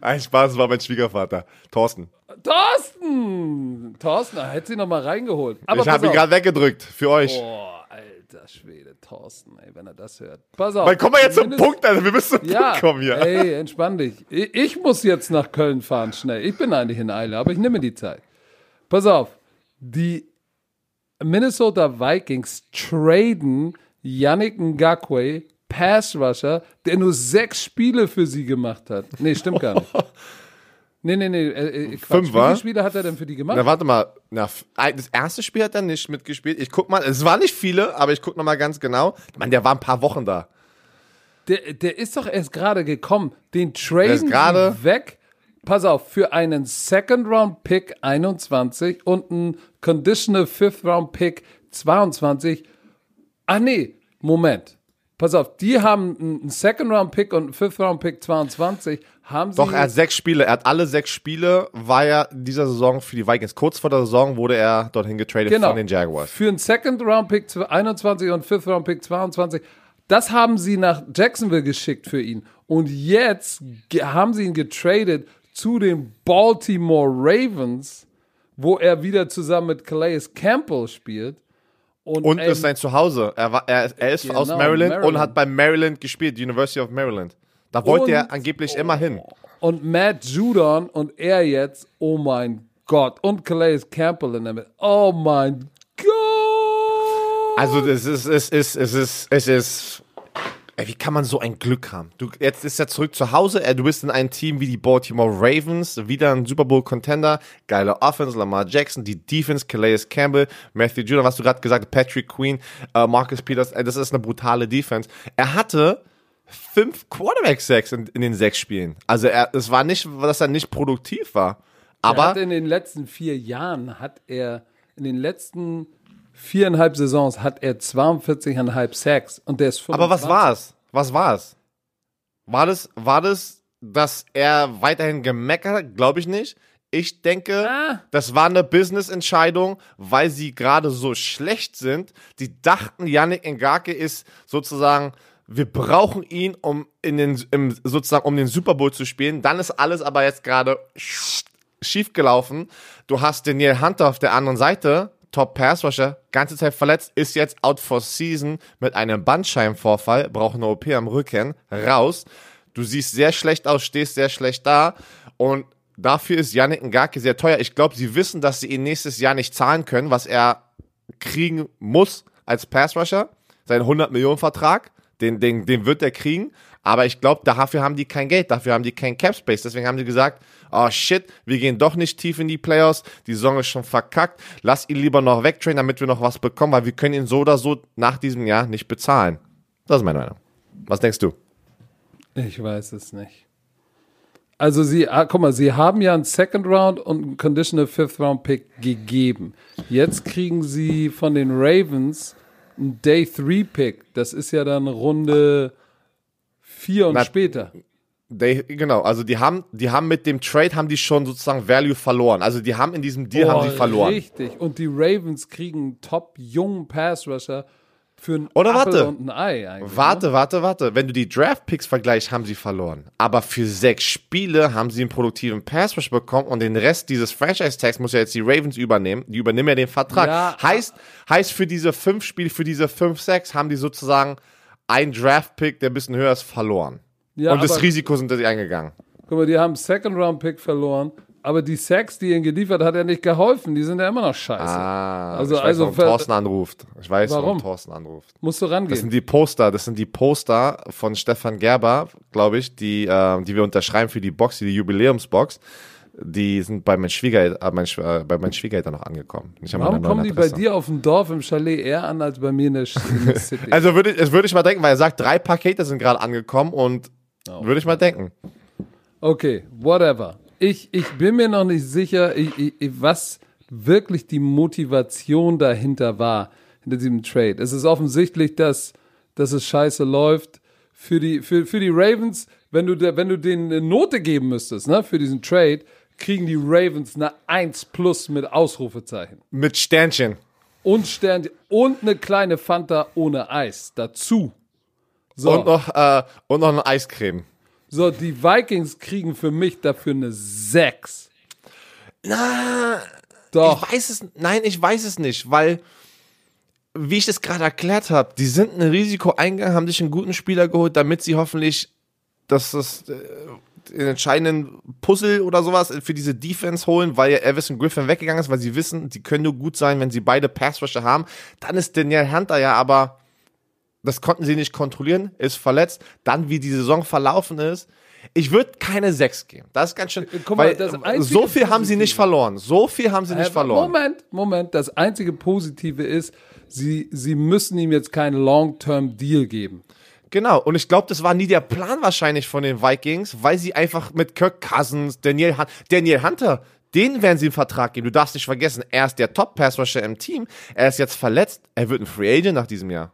Ein Spaß, das war mein Schwiegervater, Thorsten. Thorsten! Thorsten, da hätte sie noch mal reingeholt. Aber ich habe ihn gerade weggedrückt für euch. Oh, alter Schwede, Thorsten, ey, wenn er das hört. Pass auf. Weil kommen wir jetzt zum Punkt, also wir müssen zum Ja, Punkt kommen hier. ey, entspann dich. Ich, ich muss jetzt nach Köln fahren, schnell. Ich bin eigentlich in Eile, aber ich nehme die Zeit. Pass auf, die Minnesota Vikings traden Yannick Ngakwe, Pass Rusher, der nur sechs Spiele für sie gemacht hat. Nee, stimmt gar nicht. Nee, nee, nee. Äh, äh. Fünf, Wie wa? viele Spiele hat er denn für die gemacht? Na, warte mal. Na, das erste Spiel hat er nicht mitgespielt. Ich guck mal, es waren nicht viele, aber ich guck noch mal ganz genau. Meine, der war ein paar Wochen da. Der, der ist doch erst gerade gekommen. Den ist traden weg. Pass auf, für einen Second Round Pick 21 und einen Conditional Fifth Round Pick 22. Ah nee, Moment. Pass auf, die haben einen Second Round Pick und einen Fifth Round Pick 22. Haben sie Doch, er hat sechs Spiele. Er hat alle sechs Spiele, war er in dieser Saison für die Vikings. Kurz vor der Saison wurde er dorthin getradet genau, von den Jaguars. für einen Second Round Pick 21 und Fifth Round Pick 22. Das haben sie nach Jacksonville geschickt für ihn. Und jetzt haben sie ihn getradet zu den Baltimore Ravens, wo er wieder zusammen mit Calais Campbell spielt. Und ey, ist sein Zuhause. Er, war, er, er ist Genau, aus Maryland, Maryland. und hat bei Maryland gespielt, University of Maryland. Da wollte Und- er angeblich immer hin. Und Matt Judon und er jetzt, oh mein Gott. Und Calais Campbell in der Mitte. Oh mein Gott. Also es ist, es ist, es ist, es ist. Ey, wie kann man so ein Glück haben? Du, jetzt ist er zurück zu Hause. Er, du bist in einem Team wie die Baltimore Ravens, wieder ein Super Bowl Contender, geile Offense, Lamar Jackson, die Defense, Calais Campbell, Matthew Judon, was du gerade gesagt hast, Patrick Queen, äh, Marcus Peters. Ey, das ist eine brutale Defense. Er hatte fünf Quarterback-Sacks in, in den sechs Spielen. Also er, es war nicht, dass er nicht produktiv war. er Aber in den letzten vier Jahren hat er, in den letzten viereinhalb Saisons hat er 42,5 Sacks und der ist 25. Aber was war's? Was war's? War das, war das, dass er weiterhin gemeckert hat? Glaube ich nicht. Ich denke, Ah. das war eine Business-Entscheidung, weil sie gerade so schlecht sind. Die dachten, Yannick Ngake ist sozusagen, wir brauchen ihn, um in den, im, sozusagen, um den Super Bowl zu spielen. Dann ist alles aber jetzt gerade schief gelaufen. Du hast Daniel Hunter auf der anderen Seite, Top Pass Rusher, ganze Zeit verletzt, ist jetzt out for season mit einem Bandscheibenvorfall, braucht eine OP am Rücken, raus. Du siehst sehr schlecht aus, stehst sehr schlecht da und dafür ist Yannick Ngake sehr teuer. Ich glaube, sie wissen, dass sie ihn nächstes Jahr nicht zahlen können, was er kriegen muss als Pass Rusher. Sein 100 Millionen Vertrag, den, den, den wird er kriegen. Aber ich glaube, dafür haben die kein Geld, dafür haben die kein Cap Space. Deswegen haben die gesagt, oh shit, wir gehen doch nicht tief in die Playoffs, die Saison ist schon verkackt, lass ihn lieber noch wegtrainen, damit wir noch was bekommen, weil wir können ihn so oder so nach diesem Jahr nicht bezahlen. Das ist meine Meinung. Was denkst du? Ich weiß es nicht. Also sie, ah, guck mal, sie haben ja einen Second Round und einen Conditional Fifth Round Pick gegeben. Jetzt kriegen sie von den Ravens einen Day 3 Pick. Das ist ja dann Runde 4 und Na, später. They, genau, also die haben, die haben mit dem Trade haben die schon sozusagen Value verloren. Also die haben in diesem Deal haben Oh, sie verloren. Richtig. Und die Ravens kriegen einen top jungen Pass Rusher für einen Oder warte. und ein Ei eigentlich. ne? Warte, warte, warte. Wenn du die Draft-Picks vergleichst, haben sie verloren. Aber für sechs Spiele haben sie einen produktiven Pass-Rush bekommen und den Rest dieses Franchise-Tags muss ja jetzt die Ravens übernehmen. Die übernehmen ja den Vertrag. Ja. heißt, heißt für diese fünf Spiele, für diese fünf, sechs haben die sozusagen einen Draft-Pick, der ein bisschen höher ist, verloren. Ja, und das Risiko sind sie eingegangen. Guck mal, die haben einen Second Round Pick verloren. Aber die Sacks, die ihnen geliefert hat, ja nicht geholfen. Die sind ja immer noch scheiße. Ah, Also- ich weiß, also warum Thorsten anruft. Ich weiß, warum, Warum? Thorsten anruft. Musst du Das rangehen. sind die Poster, das sind die Poster von Stefan Gerber, glaube ich, die, äh, die wir unterschreiben für die Box, die Jubiläumsbox. Die sind bei meinen Schwiegereltern, äh, mein, äh, bei meinen Schwiegereltern noch angekommen. Warum kommen die bei dir auf dem Dorf im Chalet eher an als bei mir in der, in der City? Also würde ich, es würde ich mal denken, weil er sagt, drei Pakete sind gerade angekommen und Oh. würde ich mal denken. Okay, whatever. Ich, ich bin mir noch nicht sicher, ich, ich, was wirklich die Motivation dahinter war, hinter diesem Trade. Es ist offensichtlich, dass, dass es scheiße läuft. Für die, für, für die Ravens, wenn du, wenn du denen eine Note geben müsstest, ne, für diesen Trade, kriegen die Ravens eine 1 plus mit Ausrufezeichen. Mit Sternchen. Und Stern und eine kleine Fanta ohne Eis dazu. So. Und noch, äh, und noch eine Eiscreme. So, die Vikings kriegen für mich dafür eine 6. Na, Doch. Ich weiß es, nein, ich weiß es nicht, weil, wie ich es gerade erklärt habe, die sind ein Risiko eingegangen, haben sich einen guten Spieler geholt, damit sie hoffentlich dass das, äh, den entscheidenden Puzzle oder sowas für diese Defense holen, weil ja Everson Griffin weggegangen ist, weil sie wissen, die können nur gut sein, wenn sie beide Passrusher haben. Dann ist Daniel Hunter ja aber, das konnten sie nicht kontrollieren, ist verletzt. Dann, wie die Saison verlaufen ist, ich würde keine 6 geben. Das ist ganz schön. Guck mal, weil, äh, so viel haben sie nicht verloren. So viel haben sie nicht Äh, verloren. Moment, Moment. Das einzige Positive ist, sie, sie müssen ihm jetzt keinen Long-Term-Deal geben. Genau, und ich glaube, das war nie der Plan wahrscheinlich von den Vikings, weil sie einfach mit Kirk Cousins, Daniel, Hun Daniel Hunter, den werden sie einen Vertrag geben. Du darfst nicht vergessen, er ist der Top-Pass-Rusher im Team. Er ist jetzt verletzt. Er wird ein Free Agent nach diesem Jahr.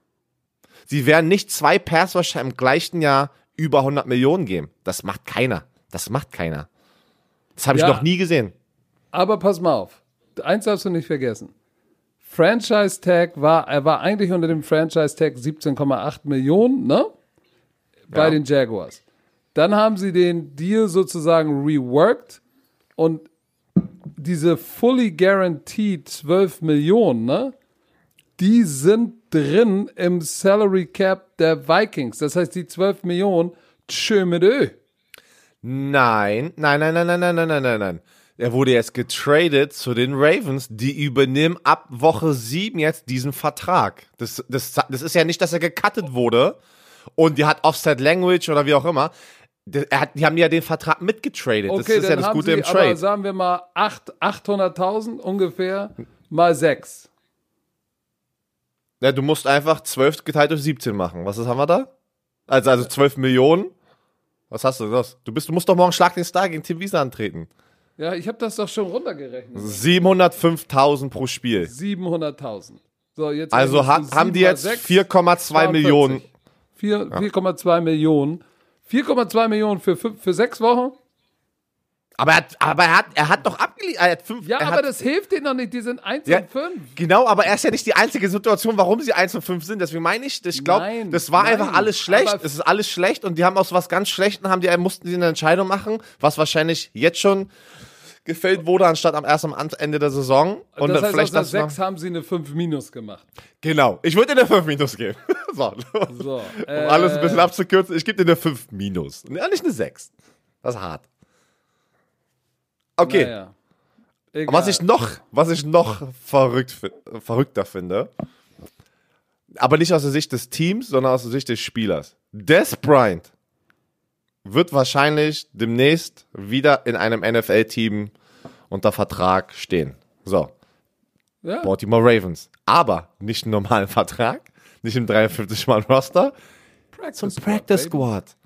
Sie werden nicht zwei Pass-Rusher im gleichen Jahr über 100 Millionen geben. Das macht keiner. Das macht keiner. Das habe ich Ja. noch nie gesehen. Aber pass mal auf. Eins darfst du nicht vergessen. Franchise Tag war, er war eigentlich unter dem Franchise Tag 17,8 Millionen, ne? Bei Ja. den Jaguars. Dann haben sie den Deal sozusagen reworked und diese fully guaranteed 12 Millionen, ne? Die sind drin im Salary Cap der Vikings. Das heißt, die 12 Millionen, tschö mit Ö. Nein, nein, nein, nein, nein, nein, nein, nein, nein, nein. Er wurde jetzt getradet zu den Ravens, die übernehmen ab Woche 7 jetzt diesen Vertrag. Das, das, das ist ja nicht, dass er gecuttet wurde und die hat Offset Language oder wie auch immer. Der- Er hat, die haben ja den Vertrag mitgetradet. das Okay, ist ja dann das haben Gute sie im aber, Trade. sagen wir mal, acht- 800.000 ungefähr mal 6. Ja, du musst einfach 12 geteilt durch 17 machen. Was ist, haben wir da? Also, also 12 Millionen. Was hast du das? Du, bist, du musst doch morgen Schlag den Star gegen Tim Wiese antreten. Ja, ich habe das doch schon runtergerechnet. 705.000 pro Spiel. 700.000. So, jetzt Also ha haben die jetzt sechs, 4,2 42. Millionen. Vier- 4,2 Millionen. 4,2 Millionen für, fünf, für sechs Wochen? Aber er hat, aber er hat, er hat doch abgeliefert. Er hat fünf. Ja, er aber hat, das hilft denen noch nicht. Die sind 1 Ja, und 5. Genau, aber er ist ja nicht die einzige Situation, warum sie 1 und 5 sind. Deswegen meine ich, ich glaube, das war nein, einfach alles schlecht. Es ist alles schlecht und die haben aus was ganz Schlechtem, haben die, mussten sie eine Entscheidung machen, was wahrscheinlich jetzt schon gefällt wurde, anstatt am erst am Ende der Saison. Und das heißt, vielleicht aus der das noch, 6 haben sie eine 5 minus gemacht. Genau. Ich würde dir eine 5 Minus geben. so. So, um äh, alles ein bisschen abzukürzen, ich gebe dir eine 5 Minus. Ja, nicht eine 6. Das ist hart. Okay. Naja. Was ich noch, was ich noch verrückt, verrückter finde, aber nicht aus der Sicht des Teams, sondern aus der Sicht des Spielers. Des Bryant wird wahrscheinlich demnächst wieder in einem NFL-Team unter Vertrag stehen. So, ja, Baltimore Ravens. Aber nicht einen normalen Vertrag, nicht im 53-Mann-Roster, zum Practice. Squad.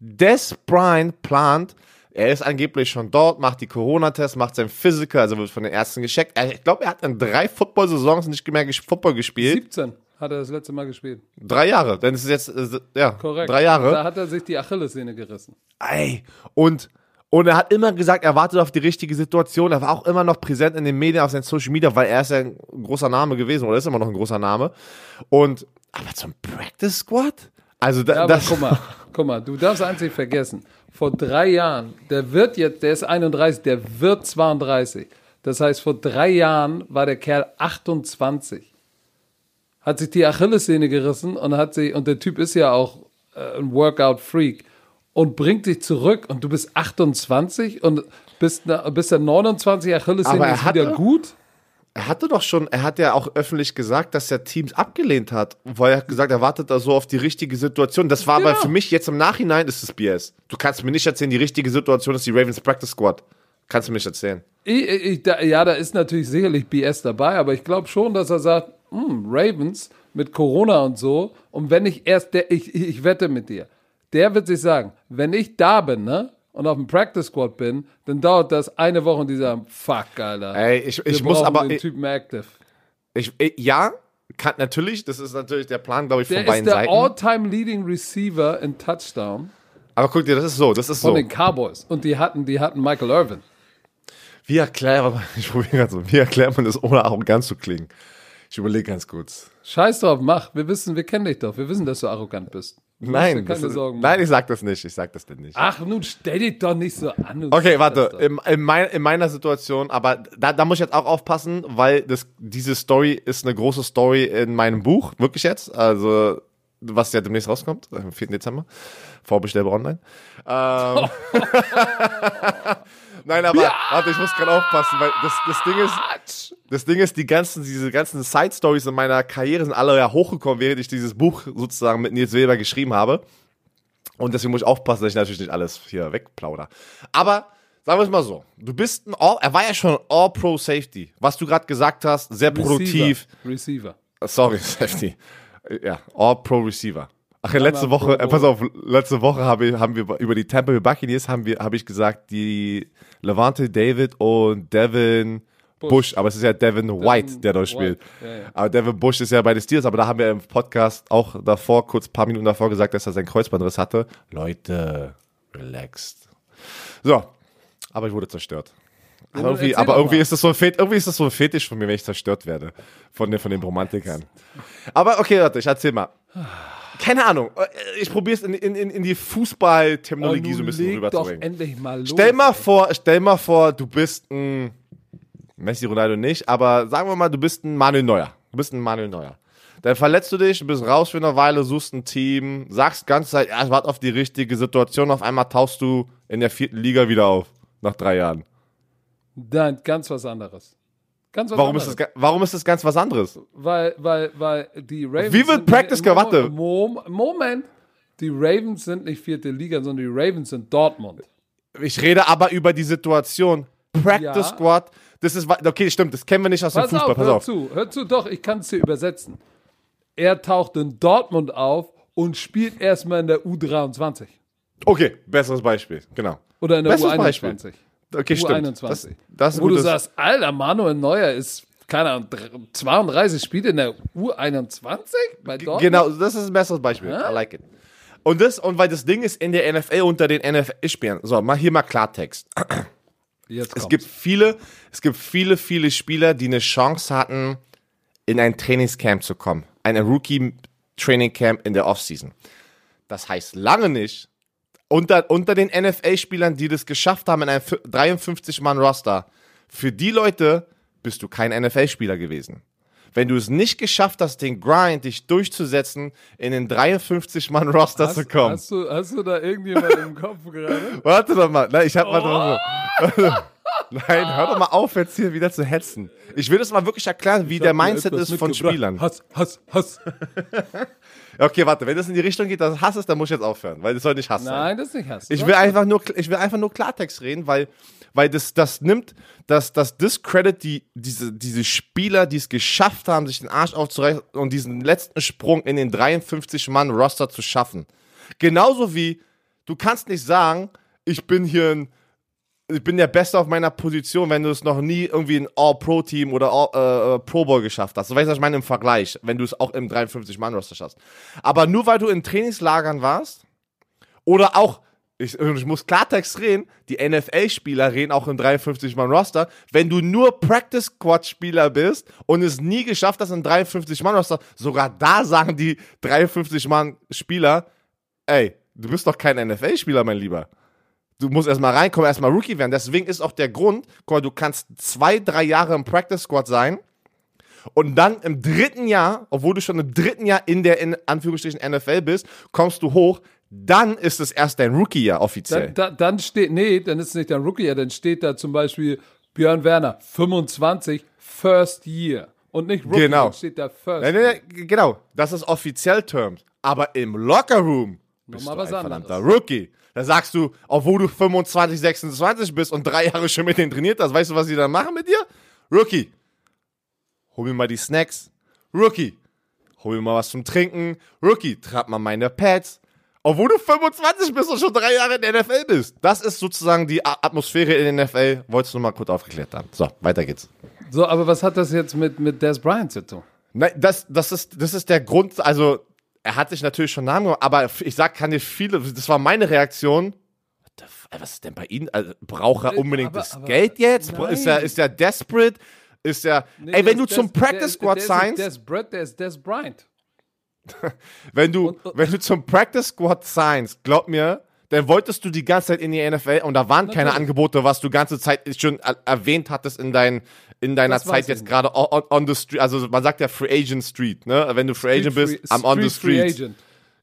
Des Bryant plant, er ist angeblich schon dort, macht die Corona-Tests, macht sein Physical, also wird von den Ärzten gescheckt. Ich glaube, er hat in drei Football-Saisons nicht mehr Football gespielt. 17 hat er das letzte Mal gespielt. Drei Jahre, denn es ist jetzt, äh, ja, Korrekt. drei Jahre. Da hat er sich die Achillessehne gerissen. Ey, und, und er hat immer gesagt, er wartet auf die richtige Situation. Er war auch immer noch präsent in den Medien, auf seinen Social Media, weil er ist ja ein großer Name gewesen oder ist immer noch ein großer Name. Und, aber zum Practice Squad? Also, da, Ja, das, guck mal, guck mal, du darfst eins nicht vergessen. Vor drei Jahren, der wird jetzt, der ist 31, der wird 32. Das heißt, vor drei Jahren war der Kerl 28. Hat sich die Achillessehne gerissen und hat sich, und der Typ ist ja auch äh, ein Workout-Freak und bringt dich zurück und du bist 28 und bist, bist der 29 Achillessehne ist wieder gut. Er hatte doch schon, er hat ja auch öffentlich gesagt, dass er Teams abgelehnt hat, weil er hat gesagt, er wartet da so auf die richtige Situation. Das war aber Genau. für mich jetzt im Nachhinein ist es BS. Du kannst mir nicht erzählen, die richtige Situation ist die Ravens Practice Squad. Kannst du mir nicht erzählen. Ich, ich, da, ja, da ist natürlich sicherlich BS dabei, aber ich glaube schon, dass er sagt, hm, Ravens mit Corona und so, und wenn ich erst, der, ich ich wette mit dir, der wird sich sagen, wenn ich da bin, ne, und auf dem Practice Squad bin, dann dauert das eine Woche und die sagen, fuck, Alter. Ey, ich, ich muss aber, den ich, Typen active. ich, ja, kann natürlich, das ist natürlich der Plan, glaube ich, von Der ist beiden der Seiten. all-time leading Receiver in Touchdown Aber guck dir, das ist so, das ist von so. den Cowboys. Und die hatten, die hatten Michael Irvin. Wie erklärt man, ich probiere gerade so, wie erklärt man das, ohne arrogant zu klingen? Ich überlege ganz kurz. Scheiß drauf, mach. Wir wissen, wir kennen dich doch. Wir wissen, dass du arrogant bist. Nein, das nein, ich sag das nicht, ich sag das denn nicht. Ach, nun stell dich doch nicht so an. Okay, warte, in, in, mein, in meiner Situation, aber da, da muss ich jetzt auch aufpassen, weil das, diese Story ist eine große Story in meinem Buch, wirklich jetzt, also was ja demnächst rauskommt, am 4. Dezember, vorbestellbar online. Ähm, Nein, aber warte, ich muss gerade aufpassen, weil das, das Ding ist, das Ding ist, die ganzen, diese ganzen Side Stories in meiner Karriere sind alle ja hochgekommen, während ich dieses Buch sozusagen mit Nils Weber geschrieben habe. Und deswegen muss ich aufpassen, dass ich natürlich nicht alles hier wegplauder. Aber sagen wir es mal so, du bist ein All, er war ja schon All-Pro Safety. Was du gerade gesagt hast, sehr produktiv. Receiver. Receiver. Sorry, Safety. Ja, All-Pro Receiver. Ach ja, letzte Woche, äh, pass auf, letzte Woche habe ich, haben wir über die Tampa Bay Buccaneers haben wir, habe ich gesagt, die Levante David und Devin Bush, aber es ist ja Devin White, der dort spielt. Ja, ja. Aber Devin Bush ist ja bei den Steelers, aber da haben wir im Podcast auch davor, kurz ein paar Minuten davor gesagt, dass er seinen Kreuzbandriss hatte. Leute, relaxed. So, aber ich wurde zerstört. Aber irgendwie, aber irgendwie ist das so ein Fet irgendwie ist das so ein Fetisch von mir, wenn ich zerstört werde. Von den, von den Romantikern. Aber okay, warte, ich erzähl mal. Keine Ahnung. Ich probiere es in, in, in in die Fußball-Terminologie Oh, so ein bisschen doch rüberzubringen. endlich mal los. Stell mal vor, stell mal vor, du bist ein Messi Ronaldo nicht, aber sagen wir mal, du bist ein Manuel Neuer. Du bist ein Manuel Neuer. Dann verletzt du dich, du bist raus für eine Weile, suchst ein Team, sagst die ganze Zeit, ja, ich warte auf die richtige Situation, auf einmal tauchst du in der vierten Liga wieder auf, nach drei Jahren. Nein, ganz was anderes. Ganz was Warum ist, das, warum ist das ganz was anderes? Weil, weil, weil die Ravens. Wie wird Practice? Mom- Moment. Die Ravens sind nicht vierte Liga, sondern die Ravens sind Dortmund. Ich rede aber über die Situation. Practice Ja. Squad, das ist, okay, stimmt, das kennen wir nicht aus dem Pass Fußball, auf, pass hör auf. zu, hör zu, doch, ich kann es dir übersetzen. Er taucht in Dortmund auf und spielt erstmal in der U23 Okay, besseres Beispiel, genau. oder in der Besseres U21. Beispiel. Okay, stimmt. U21. Das, das ein Wo du sagst, Alter, Manuel Neuer ist, keine Ahnung, dr- 32 Spiele in der U21 bei Dortmund? Genau, das ist ein besseres Beispiel. I like it. Und das, und weil das Ding ist in der NFL unter den NFL-Spielern. So, mal hier mal Klartext. Jetzt Es gibt viele, es gibt viele, viele Spieler, die eine Chance hatten, in ein Trainingscamp zu kommen. Ein Rookie-Training-Camp in der Offseason. Das heißt lange nicht, unter, unter den NFL-Spielern, die das geschafft haben in einem 53-Mann-Roster, für die Leute bist du kein NFL-Spieler gewesen. Wenn du es nicht geschafft hast, den Grind, dich durchzusetzen, in den 53-Mann-Roster zu kommen. Hast du, hast du da irgendjemand im Kopf gerade? Warte doch mal. Nein, ich hab mal drauf. Nein, hör doch mal auf, jetzt hier wieder zu hetzen. Ich will das mal wirklich erklären, wie der Mindset ist von Spielern. Hass, Hass, Hass. Okay, warte, wenn das in die Richtung geht, dass Hass ist, dann muss ich jetzt aufhören, weil das soll nicht Hass sein. Nein, das ist nicht Hass. Ich will einfach nur, ich will einfach nur Klartext reden, weil, weil das, das nimmt, das, das discredit die, diese, diese Spieler, die es geschafft haben, sich den Arsch aufzureißen und diesen letzten Sprung in den 53-Mann-Roster zu schaffen. Genauso wie, du kannst nicht sagen, ich bin hier ein, ich bin der Beste auf meiner Position, wenn du es noch nie irgendwie ein All-Pro-Team oder All, äh, äh, Pro Bowl geschafft hast. Du weißt, was ich meine im Vergleich, wenn du es auch im 53-Mann-Roster schaffst. Aber nur weil du in Trainingslagern warst, oder auch, ich, ich muss Klartext reden, die NFL-Spieler reden auch im 53-Mann-Roster. Wenn du nur Practice-Squad-Spieler bist und es nie geschafft hast im 53-Mann-Roster, sogar da sagen die 53-Mann-Spieler, ey, du bist doch kein NFL-Spieler, mein Lieber. Du musst erstmal reinkommen, erstmal Rookie werden. Deswegen ist auch der Grund, guck mal, du kannst zwei, drei Jahre im Practice-Squad sein und dann im dritten Jahr, obwohl du schon im dritten Jahr in der in Anführungsstrichen NFL bist, kommst du hoch, dann ist es erst dein Rookie-Jahr offiziell. Dann, da, dann steht, nee, dann ist es nicht der Rookie, ja, dann steht da zum Beispiel Björn Werner, 25, First Year. Und nicht Rookie, Genau. dann steht da First Nein, nein, nein, genau, das ist offiziell termed. Aber im Lockerroom bist Nochmal du ein anderes. verdammter Rookie. Da sagst du, obwohl du 25, 26 bist und drei Jahre schon mit denen trainiert hast, weißt du, was die dann machen mit dir? Rookie. Hol mir mal die Snacks. Rookie. Hol mir mal was zum Trinken. Rookie. Trag mal meine Pads. Obwohl du 25 bist und schon drei Jahre in der NFL bist. Das ist sozusagen die Atmosphäre in der NFL. Wolltest du nur mal kurz aufgeklärt haben. So, weiter geht's. So, aber was hat das jetzt mit, mit Des Bryant zu tun? Nein, das, das, ist, das ist der Grund, also er hat sich natürlich schon Namen gemacht, aber ich sag, kann dir viele, das war meine Reaktion. Was ist denn bei Ihnen? Also, braucht er unbedingt aber- das aber- Geld jetzt? nein. Ist er, ist er desperate? Ist er, Nee, ey, wenn du zum Practice der- Squad der ist signst, nicht Des Brett, der ist Des Bryant. wenn du, wenn du zum Practice Squad signst, glaub mir, dann wolltest du die ganze Zeit in die NFL und da waren keine. Angebote, was du ganze Zeit schon er erwähnt hattest in, dein, in deiner Das Zeit jetzt gerade on, on the street. Also man sagt ja Free Agent Street, ne? Wenn du Free Agent bist, I'm on the Street Free. Agent.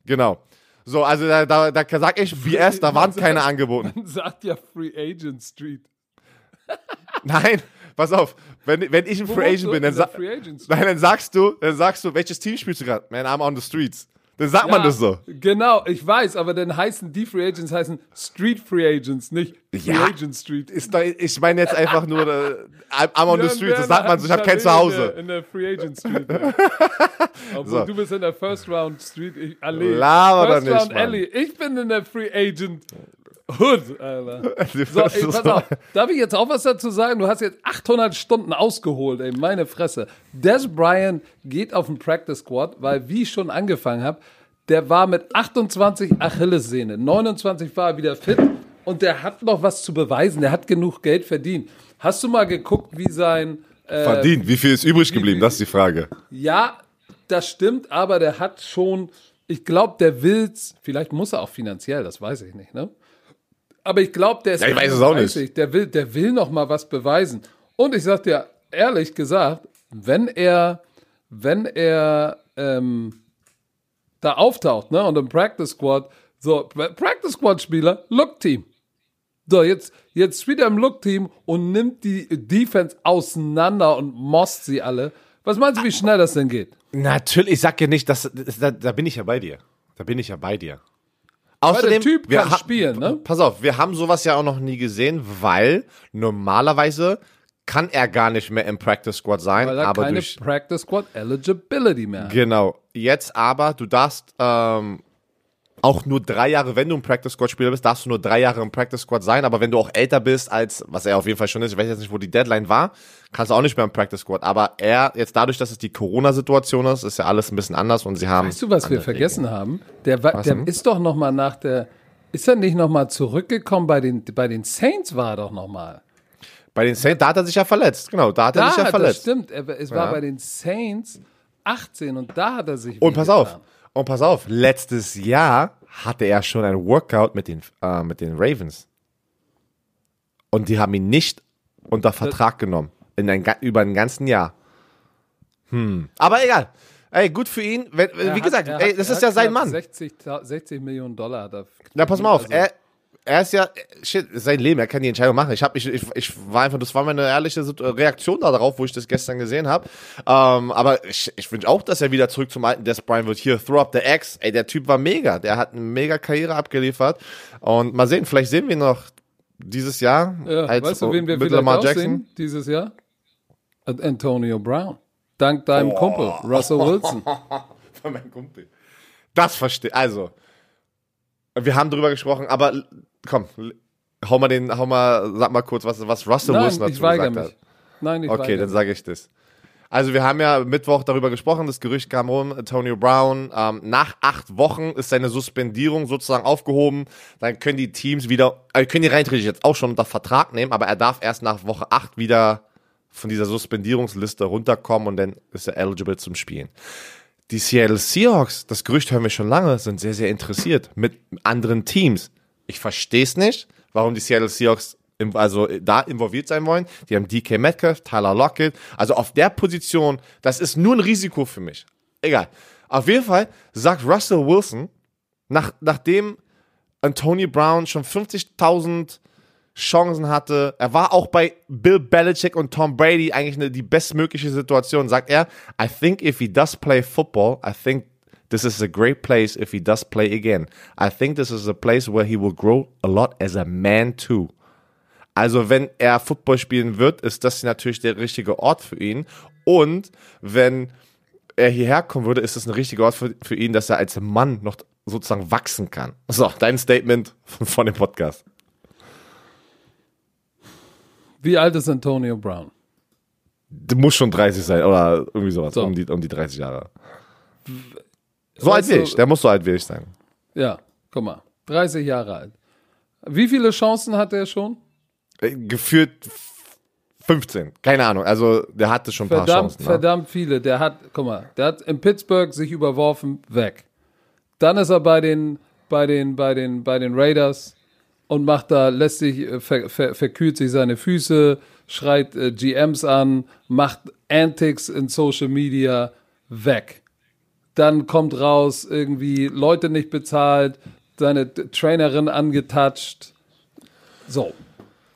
Genau. So, also da, da, da sag ich BS, da waren keine angeboten. Man sagt ja Free Agent Street. Nein, pass auf, wenn, wenn ich ein Wo Free Agent bin, dann, sa Agent nein, dann sagst du, dann sagst du, welches Team spielst du gerade? Man, I'm on the streets. Dann sagt man Ja, das so. Genau, ich weiß, aber dann heißen die Free Agents heißen Street Free Agents, nicht Free Ja. Agent Street. Ist doch, ich meine jetzt einfach nur, äh, I'm I'm on the Björn streets, das sagt man so, ich habe ein kein Zuhause. In der, in der Free Agent Street. ja. Obwohl So. du bist in der First Round Street ich, Allee. Laber First nicht, Round Mann. Alley. Ich bin in der Free Agent Hood, Alter. So, ey, pass auf. Darf ich jetzt auch was dazu sagen? Du hast jetzt 800 Stunden ausgeholt, ey, meine Fresse. Des Bryant geht auf den Practice Squad, weil, wie ich schon angefangen habe, der war mit 28 Achillessehne, 29 war er wieder fit und der hat noch was zu beweisen. Der hat genug Geld verdient. Hast du mal geguckt, wie sein äh, Verdient. Wie viel ist übrig geblieben? Das ist die Frage. ja, das stimmt, aber der hat schon, ich glaube, der will's, vielleicht muss er auch finanziell, das weiß ich nicht, ne? Aber ich glaube, der ist Ja, ich weiß es auch nicht. 31, Der will, der will noch mal was beweisen. Und ich sag dir ehrlich gesagt, wenn er, wenn er ähm, da auftaucht, ne, und im Practice Squad, so Practice Squad Spieler, Look Team. So, jetzt, jetzt spielt er im Look-Team und nimmt die Defense auseinander und most sie alle. Was meinst du, wie schnell das denn geht? Natürlich, ich sag ja nicht, dass, das- da, da bin ich ja bei dir. Da bin ich ja bei dir. der Typ wir kann spielen, ne? Pass auf, wir haben sowas ja auch noch nie gesehen, weil normalerweise kann er gar nicht mehr im Practice Squad sein, Weil er aber keine durch Practice Squad Eligibility mehr. Genau. Jetzt aber, du darfst ähm, auch nur drei Jahre, wenn du im Practice Squad Spieler bist, darfst du nur drei Jahre im Practice Squad sein. Aber wenn du auch älter bist als, was er auf jeden Fall schon ist, ich weiß jetzt nicht, wo die Deadline war, kannst du auch nicht mehr im Practice Squad. Aber er, jetzt dadurch, dass es die Corona-Situation ist, ist ja alles ein bisschen anders und sie haben. Weißt du, was wir vergessen haben? Der, war, der denn? ist doch noch mal nach der, ist er nicht noch mal zurückgekommen bei den, bei den Saints war er doch noch mal. Regeln. Bei den Saints, da hat er sich ja verletzt. Genau, da hat er Da, sich ja das verletzt. stimmt. Er, es war Ja. bei den Saints 18 und da hat er sich Und pass auf, und pass auf, letztes Jahr hatte er schon ein Workout mit den, äh, mit den Ravens. Und die haben ihn nicht unter Vertrag genommen. In ein, über ein ganzen Jahr. Hm. Aber egal. Ey, gut für ihn. Wenn, wie hat- gesagt, ey, hat- das ist ja sein Mann. 60, 60 Millionen Dollar. hat er Na, pass mal auf. Also- Er, er ist ja, shit, sein Leben, er kann die Entscheidung machen. Ich, hab, ich, ich, ich war einfach, das war meine ehrliche Reaktion darauf, wo ich das gestern gesehen habe. Ähm, aber ich, ich wünsche auch, dass er wieder zurück zum alten Des Bryant wird. Hier, throw up the X. Ey, der Typ war mega. Der hat eine mega Karriere abgeliefert. Und mal sehen, vielleicht sehen wir ihn noch dieses Jahr Ja, als weißt du, wen wir mit Lamar Jackson. sehen dieses Jahr? An- Antonio Brown. Dank deinem Kumpel, Russell Wilson. Von meinem Kumpel. Das verstehe. Also, wir haben drüber gesprochen, aber komm, hau mal den, hau mal, sag mal kurz, was, was Russell Nein, Wilson dazu ich weigere gesagt mich. hat. Nein, ich Okay, dann sage ich das. Also wir haben ja Mittwoch darüber gesprochen, das Gerücht kam rum, Antonio Brown, ähm, nach acht Wochen ist seine Suspendierung sozusagen aufgehoben, dann können die Teams wieder, äh, können die rein theoretisch jetzt auch schon unter Vertrag nehmen, aber er darf erst nach Woche acht wieder von dieser Suspendierungsliste runterkommen und dann ist er eligible zum Spielen. Die Seattle Seahawks, das Gerücht hören wir schon lange, sind sehr, sehr interessiert mit anderen Teams. Ich verstehe es nicht, warum die Seattle Seahawks im, also da involviert sein wollen. Die haben DK Metcalf, Tyler Lockett. Also auf der Position, das ist nur ein Risiko für mich. Egal. Auf jeden Fall sagt Russell Wilson, nach, nachdem Antonio Brown schon 50.000 Chancen hatte. Er war auch bei Bill Belichick und Tom Brady eigentlich eine, die bestmögliche Situation. Sagt er, I think if he does play football, I think this is a great place if he does play again. I think this is a place where he will grow a lot as a man too. Also wenn er Football spielen wird, ist das natürlich der richtige Ort für ihn. Und wenn er hierher kommen würde, ist es ein richtiger Ort für, für ihn, dass er als Mann noch sozusagen wachsen kann. So, dein Statement von, von dem Podcast. Wie alt ist Antonio Brown? Du musst schon 30 sein oder irgendwie sowas, So. um, die, um die 30 Jahre. So alt wie ich, der muss so alt wie ich sein. Ja, guck mal. 30 Jahre alt. Wie viele Chancen hat er schon? Äh, Geführt f- 15, keine Ahnung. Also der hatte schon ein paar Verdammt, Chancen. Ne? verdammt viele. Der hat, guck mal, der hat in Pittsburgh sich überworfen, weg. Dann ist er bei den, bei den, bei den, bei den Raiders und macht da, lässt sich, äh, ver, ver, verkühlt sich seine Füße, schreit äh, GMs an, macht Antics in Social Media, weg. Dann kommt raus, irgendwie Leute nicht bezahlt, seine Trainerin angetatscht. So.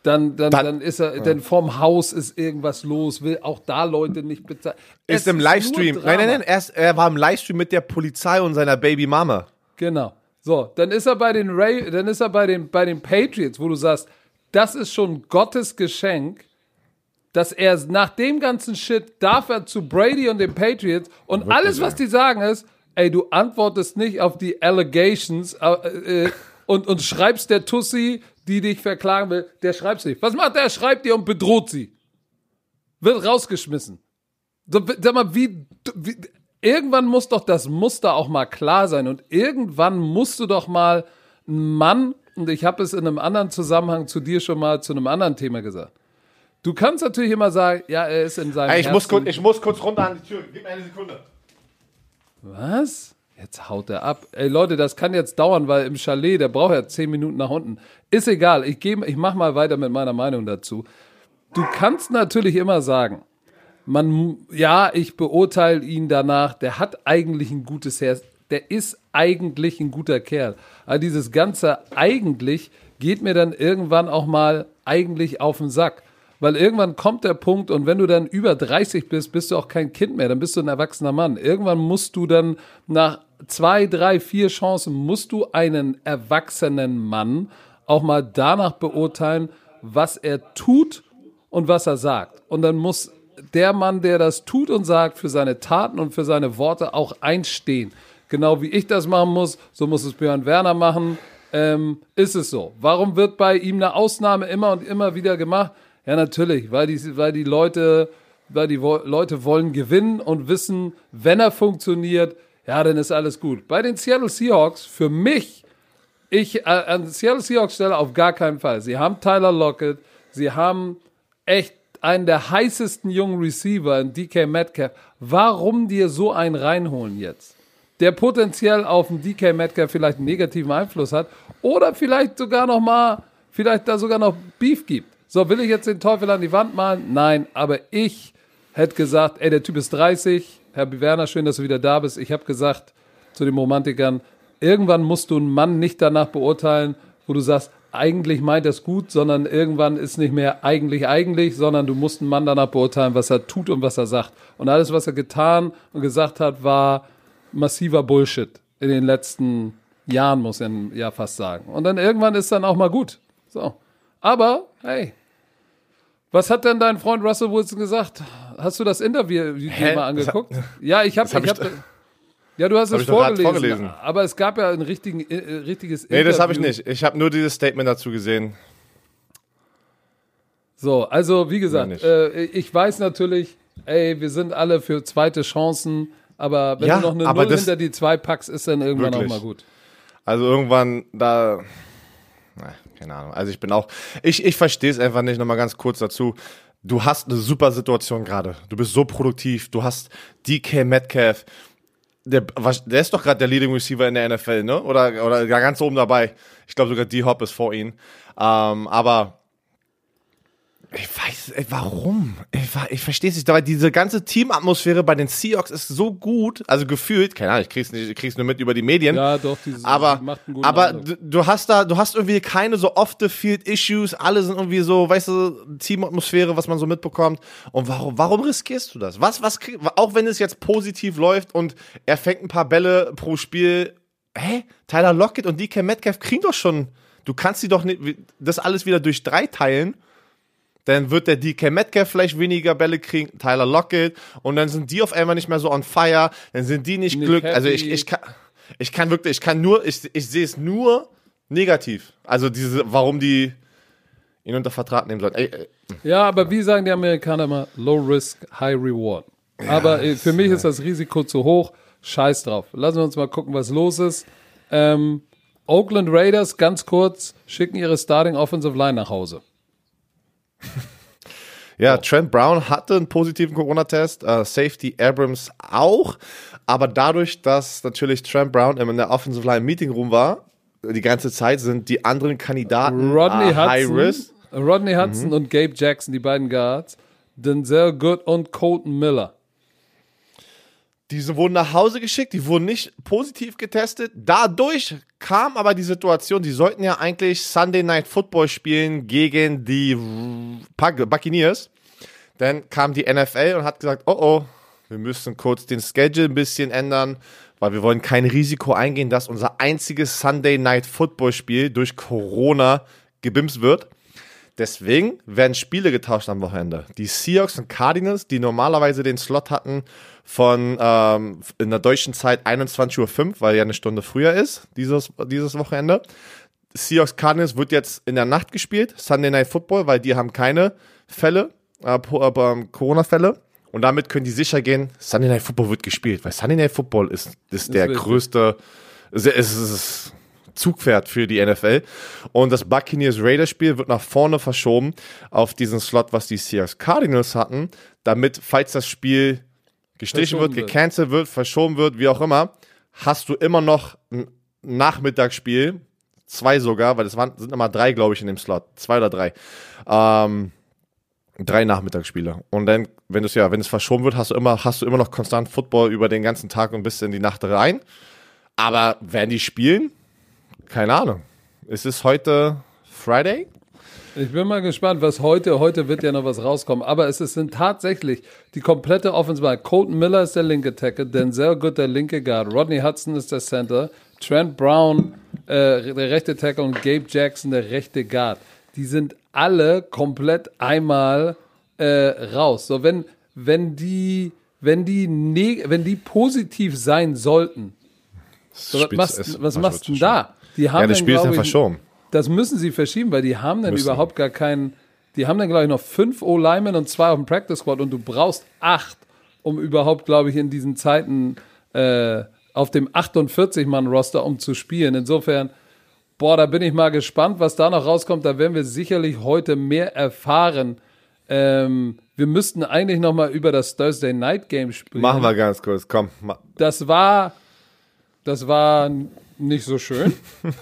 Dann, dann, Dann- dann ist er, denn vorm Haus ist irgendwas los, will auch da Leute nicht bezahlen. Ist Es im Livestream. Nein, nein, nein. Er, ist, er war im Livestream mit der Polizei und seiner Baby Mama. Genau. So, dann ist er bei den Ray, dann ist er bei den, bei den Patriots, wo du sagst, das ist schon Gottes Geschenk, dass er nach dem ganzen Shit darf er zu Brady und den Patriots und Wirklich, alles, was die sagen, ist, ey, du antwortest nicht auf die Allegations äh, äh, und, und schreibst der Tussi, die dich verklagen will, der schreibt sie. Was macht der? Schreibt ihr und bedroht sie. Wird rausgeschmissen. Sag mal, wie, wie, irgendwann muss doch das Muster auch mal klar sein und irgendwann musst du doch mal einen Mann, und ich habe es in einem anderen Zusammenhang zu dir schon mal zu einem anderen Thema gesagt. Du kannst natürlich immer sagen, ja, er ist in seinem hey, ich, muss kurz, ich muss kurz runter an die Tür. Gib mir eine Sekunde. Was? Jetzt haut er ab. Ey Leute, das kann jetzt dauern, weil im Chalet, der braucht ja zehn Minuten nach unten. Ist egal, ich, geh, ich mach mal weiter mit meiner Meinung dazu. Du kannst natürlich immer sagen, man, ja, ich beurteile ihn danach, der hat eigentlich ein gutes Herz, der ist eigentlich ein guter Kerl. Aber dieses ganze eigentlich geht mir dann irgendwann auch mal eigentlich auf den Sack. Weil irgendwann kommt der Punkt und wenn du dann über 30 bist, bist du auch kein Kind mehr, dann bist du ein erwachsener Mann. Irgendwann musst du dann nach zwei, drei, vier Chancen, musst du einen erwachsenen Mann auch mal danach beurteilen, was er tut und was er sagt. Und dann muss der Mann, der das tut und sagt, für seine Taten und für seine Worte auch einstehen. Genau wie ich das machen muss, so muss es Björn Werner machen. Ähm, ist es so. Warum wird bei ihm eine Ausnahme immer und immer wieder gemacht? Ja, natürlich, weil die, weil die Leute, weil die Leute wollen gewinnen und wissen, wenn er funktioniert, ja, dann ist alles gut. Bei den Seattle Seahawks, für mich, ich äh, an Seattle Seahawks Stelle auf gar keinen Fall. Sie haben Tyler Lockett, sie haben echt einen der heißesten jungen Receiver in DK Metcalf. Warum dir so einen reinholen jetzt? Der potenziell auf den DK Metcalf vielleicht einen negativen Einfluss hat oder vielleicht sogar noch mal, vielleicht da sogar noch Beef gibt. So, will ich jetzt den Teufel an die Wand malen? Nein, aber ich hätte gesagt, ey, der Typ ist 30. Herr Werner, schön, dass du wieder da bist. Ich habe gesagt zu den Romantikern, irgendwann musst du einen Mann nicht danach beurteilen, wo du sagst, eigentlich meint er es gut, sondern irgendwann ist nicht mehr eigentlich eigentlich, sondern du musst einen Mann danach beurteilen, was er tut und was er sagt. Und alles, was er getan und gesagt hat, war massiver Bullshit in den letzten Jahren, muss man ja fast sagen. Und dann irgendwann ist dann auch mal gut. So. Aber, hey, was hat denn dein Freund Russell Wilson gesagt? Hast du das Interview Hä? mal angeguckt? Hat, ja, ich habe hab ich, hab, ja, du hast es vorgelesen, vorgelesen, Aber es gab ja ein richtigen, äh, richtiges Interview. Nee, das habe ich nicht. Ich habe nur dieses Statement dazu gesehen. So, also wie gesagt, äh, ich weiß natürlich, ey, wir sind alle für zweite Chancen, aber wenn ja, du noch eine Null hinter die zwei packst, ist dann irgendwann wirklich. auch mal gut. Also irgendwann, da, keine Ahnung. Also ich bin auch, ich, ich verstehe es einfach nicht. Nochmal ganz kurz dazu. Du hast eine super Situation gerade. Du bist so produktiv. Du hast DK Metcalf. Der, der ist doch gerade der Leading Receiver in der NFL, ne? Oder, oder ganz oben dabei. Ich glaube sogar D-Hop ist vor ihm. Ähm, aber ich weiß, ey, warum? Ich, ich verstehe es nicht. Aber diese ganze Teamatmosphäre bei den Seahawks ist so gut, also gefühlt, keine Ahnung, ich krieg's nicht, ich krieg's nur mit über die Medien. Ja, doch, diese, aber, aber du, du hast da, du hast irgendwie keine so off the field Issues, alle sind irgendwie so, weißt du, Teamatmosphäre, was man so mitbekommt. Und warum, warum riskierst du das? Was, was, auch wenn es jetzt positiv läuft und er fängt ein paar Bälle pro Spiel, hä? Tyler Lockett und DK Metcalf kriegen doch schon, du kannst sie doch nicht, das alles wieder durch drei teilen dann wird der DK Metcalf vielleicht weniger Bälle kriegen, Tyler Lockett, und dann sind die auf einmal nicht mehr so on fire, dann sind die nicht, nicht glücklich. Also ich, ich kann, ich kann wirklich, ich kann nur, ich, ich sehe es nur negativ. Also diese, warum die ihn unter Vertrag nehmen sollen. Ey, ey. Ja, aber wie sagen die Amerikaner immer, low risk, high reward. Ja, aber äh, für mich ist das Risiko zu hoch. Scheiß drauf. Lassen wir uns mal gucken, was los ist. Ähm, Oakland Raiders, ganz kurz, schicken ihre Starting Offensive Line nach Hause. Ja, Trent Brown hatte einen positiven Corona-Test, uh, Safety Abrams auch, aber dadurch, dass natürlich Trent Brown in der Offensive Line Meeting Room war, die ganze Zeit sind die anderen Kandidaten Rodney uh, High Hudson, Risk. Rodney Hudson mhm. und Gabe Jackson, die beiden Guards, Denzel Good und Colton Miller. Diese wurden nach Hause geschickt, die wurden nicht positiv getestet. Dadurch kam aber die Situation, die sollten ja eigentlich Sunday Night Football spielen gegen die Buccaneers. Dann kam die NFL und hat gesagt, oh oh, wir müssen kurz den Schedule ein bisschen ändern, weil wir wollen kein Risiko eingehen, dass unser einziges Sunday Night Football Spiel durch Corona gebimst wird. Deswegen werden Spiele getauscht am Wochenende. Die Seahawks und Cardinals, die normalerweise den Slot hatten von ähm, in der deutschen Zeit 21.05 Uhr, weil ja eine Stunde früher ist, dieses, dieses Wochenende. Seahawks Cardinals wird jetzt in der Nacht gespielt, Sunday Night Football, weil die haben keine Fälle, äh, äh, Corona-Fälle. Und damit können die sicher gehen, Sunday Night Football wird gespielt, weil Sunday Night Football ist, ist der richtig. größte, es ist Zugpferd für die NFL. Und das Buccaneers Raiders Spiel wird nach vorne verschoben auf diesen Slot, was die Seahawks Cardinals hatten, damit, falls das Spiel gestrichen wird, gecancelt wird, verschoben wird, wie auch immer, hast du immer noch ein Nachmittagsspiel, zwei sogar, weil es waren, sind immer drei, glaube ich, in dem Slot, zwei oder drei. Ähm, drei Nachmittagsspiele. Und dann, wenn es ja, wenn es verschoben wird, hast du immer, hast du immer noch konstant Football über den ganzen Tag und bis in die Nacht rein. Aber werden die spielen? Keine Ahnung. Es ist heute Friday. Ich bin mal gespannt, was heute, heute wird ja noch was rauskommen. Aber es sind tatsächlich die komplette Offensive. Colton Miller ist der linke Tackle, Denzel Good der linke Guard, Rodney Hudson ist der Center, Trent Brown äh, der rechte Tackle und Gabe Jackson der rechte Guard. Die sind alle komplett einmal äh, raus. So, wenn, wenn die, wenn die, wenn die positiv sein sollten, so, was, machst, was machst du denn da? Die haben ja, das Spiel ist dann verschoben. Das müssen sie verschieben, weil die haben dann müssen. überhaupt gar keinen. Die haben dann, glaube ich, noch fünf O-Linemen und zwei auf dem Practice Squad und du brauchst acht, um überhaupt, glaube ich, in diesen Zeiten äh, auf dem 48-Mann-Roster um zu spielen. Insofern, boah, da bin ich mal gespannt, was da noch rauskommt. Da werden wir sicherlich heute mehr erfahren. Ähm, wir müssten eigentlich noch mal über das Thursday Night Game sprechen. Machen wir ganz kurz, komm. Das war, das war nicht so schön.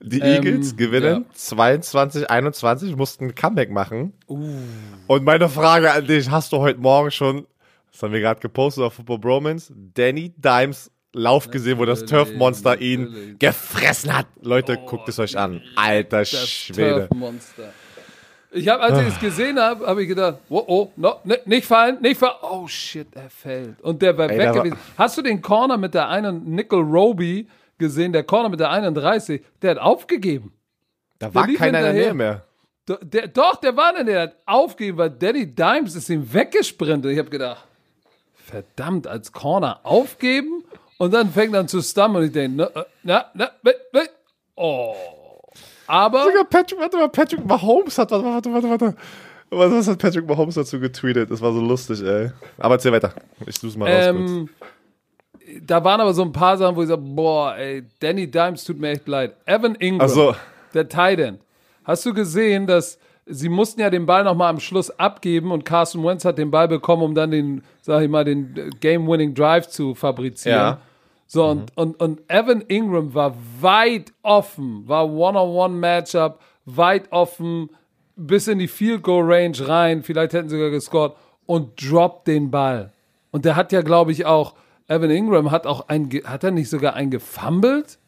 Die Eagles ähm, gewinnen ja. 22, 21, mussten ein Comeback machen. Uh. Und meine Frage an dich, hast du heute Morgen schon, das haben wir gerade gepostet auf Football Bromance, Danny Dimes Lauf gesehen, wo das Turf-Monster ihn gefressen hat. Leute, oh, guckt es euch an. Alter das Schwede. Turf-Monster. Ich habe, als ich es gesehen habe, habe ich gedacht, oh, oh, no, nicht fallen, nicht fallen. Oh shit, er fällt. Und der war Ey, weg gewesen. Hast du den Corner mit der einen Nickel Roby gesehen? Der Corner mit der 31, der hat aufgegeben. Da war keiner in der Nähe mehr. Der, der, doch, der war in der Nähe, der hat aufgegeben, weil Daddy Dimes ist ihm weggesprintet. Ich habe gedacht, verdammt, als Corner aufgeben und dann fängt er an zu stammen und ich denke, na, na, na, na, oh. Aber. Sogar Patrick, warte mal, Patrick Mahomes hat, warte, warte, warte, warte. Was hat Patrick Mahomes dazu getweetet? Das war so lustig, ey. Aber erzähl weiter. Ich suche mal raus ähm, kurz. Da waren aber so ein paar Sachen, wo ich sage, boah, ey, Danny Dimes tut mir echt leid. Evan Ingram, so. der Tight End. Hast du gesehen, dass sie mussten ja den Ball nochmal am Schluss abgeben und Carson Wentz hat den Ball bekommen, um dann den, sag ich mal, den Game-Winning Drive zu fabrizieren. Ja. So, mhm. und, und, und Evan Ingram war weit offen, war One-on-One-Matchup, weit offen, bis in die Field-Goal-Range rein, vielleicht hätten sie sogar gescored und droppt den Ball. Und der hat ja, glaube ich, auch, Evan Ingram hat auch ein, hat er nicht sogar einen gefummelt?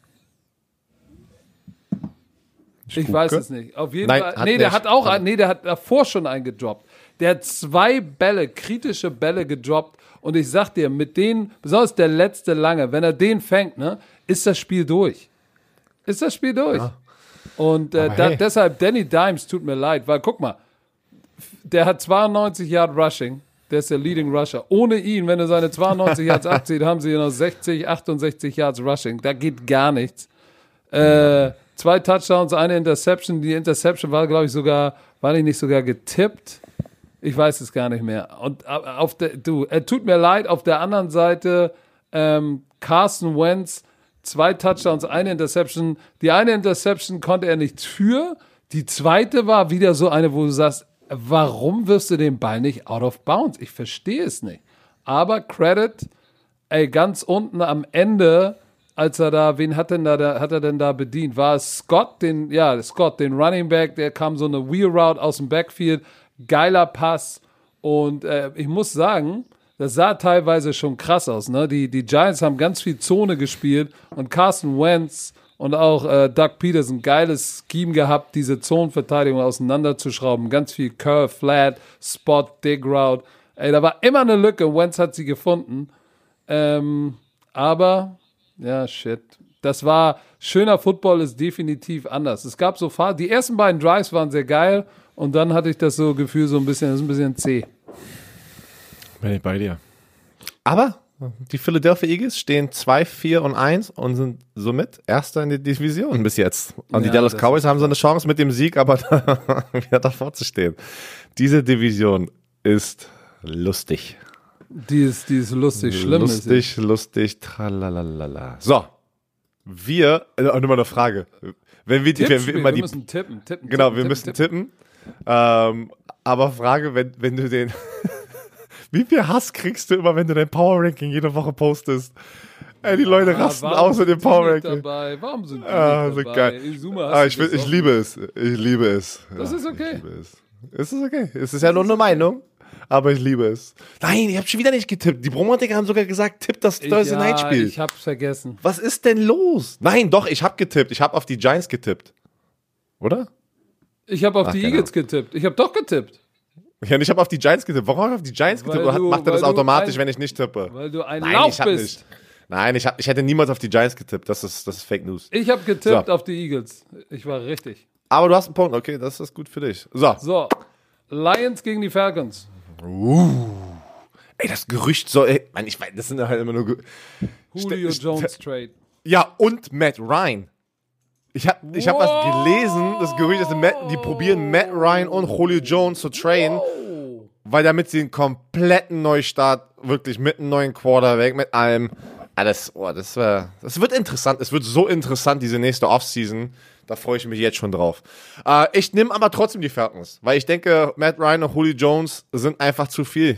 Ich, weiß es nicht. Auf jeden Nein, Fall. Nee, der hat auch, nee, der hat davor schon einen gedroppt. Der hat zwei Bälle, kritische Bälle gedroppt und ich sag dir, mit denen, besonders der letzte lange, wenn er den fängt, ne, ist das Spiel durch. Ist das Spiel durch. Ja. Und äh, da, hey. deshalb, Danny Dimes tut mir leid, weil guck mal, der hat 92 Yard Rushing, der ist der Leading Rusher. Ohne ihn, wenn er seine 92 Yards abzieht, haben sie noch 60, 68 Yards Rushing. Da geht gar nichts. Äh, zwei Touchdowns, eine Interception. Die Interception war, glaube ich, sogar, war die nicht sogar getippt? Ich weiß es gar nicht mehr. Und auf der, du, er tut mir leid, auf der anderen Seite ähm, Carson Wentz, zwei Touchdowns, eine Interception. Die eine Interception konnte er nichts für. Die zweite war wieder so eine, wo du sagst, warum wirst du den Ball nicht out of bounds? Ich verstehe es nicht. Aber Credit, ey, ganz unten am Ende, als er da, wen hat denn da, da hat er denn da bedient? War es Scott, den, ja, Scott, den Running Back, der kam so eine Wheel Route aus dem Backfield, geiler Pass. Und äh, ich muss sagen, das sah teilweise schon krass aus. Ne? Die, die Giants haben ganz viel Zone gespielt und Carson Wentz und auch äh, Doug Peterson geiles Scheme gehabt, diese Zonenverteidigung auseinanderzuschrauben. Ganz viel Curve, Flat, Spot, Dig Route. Ey, da war immer eine Lücke. Wentz hat sie gefunden. Ähm, aber, ja, shit. Das war, schöner Football ist definitiv anders. Es gab so Fahr die ersten beiden Drives waren sehr geil und dann hatte ich das so Gefühl, so ein bisschen, das ist ein bisschen zäh. Bin ich bei dir. Aber die Philadelphia Eagles stehen 2, 4 und 1 und sind somit Erster in der Division bis jetzt. Und die Ja, Dallas das Cowboys haben so eine Chance mit dem Sieg, aber da, wieder davor zu stehen. Diese Division ist lustig. Die ist, die ist lustig, schlimm lustig, lustig, tralalala. So. Wir, äh, auch nochmal eine Frage. Wenn wir, die, wenn wir immer wir die, müssen tippen, tippen. genau, tippen, wir tippen, müssen tippen. Ähm, aber Frage, wenn, wenn du den, wie viel Hass kriegst du immer, wenn du dein Power Ranking jede Woche postest? Ey, die Leute Ah, rasten aus mit dem Power Ranking. Dabei? Warum sind die Ah, nicht dabei? geil. Izuma, Ah, ich, will- ich liebe es. Ich liebe es. Das Ja, ist okay. Es. Es ist okay. Es ist ja nur eine Meinung, aber ich liebe es. Nein, ich habe schon wieder nicht getippt. Die Bromantiker haben sogar gesagt, tipp das Thursday Night ja, Spiel. ich hab's vergessen. Was ist denn los? Nein, doch, ich habe getippt. Ich habe auf die Giants getippt. Oder? Ich habe auf Ach, die Eagles getippt. Ich habe doch getippt, Ja, und ich habe auf die Giants getippt. Warum habe ich auf die Giants getippt? Oder du- macht er das automatisch, ein- wenn ich nicht tippe? weil du ein Nein, Lauch ich bist. nicht. Nein, ich, hab, ich hätte niemals auf die Giants getippt. Das ist, das ist Fake News. Ich habe getippt So. auf die Eagles. Ich war richtig. Aber du hast einen Punkt. Okay, das ist gut für dich. So. So, Lions gegen die Falcons. Ey, das Gerücht soll. Ey, Mann, ich weiß, das sind halt immer nur. Ge Julio Ste- Jones Trade. ja, und Matt Ryan. Ich habe ich hab was gelesen, das Gerücht ist, Matt, die probieren Matt Ryan und Julio Jones zu trainen, weil damit sie einen kompletten Neustart, wirklich mit einem neuen Quarterback, mit allem. Alles, oh, das, wär, das wird interessant. Es wird so interessant, diese nächste Offseason. Da freue ich mich jetzt schon drauf. Äh, ich nehme aber trotzdem die Falcons, weil ich denke, Matt Ryan und Julio Jones sind einfach zu viel.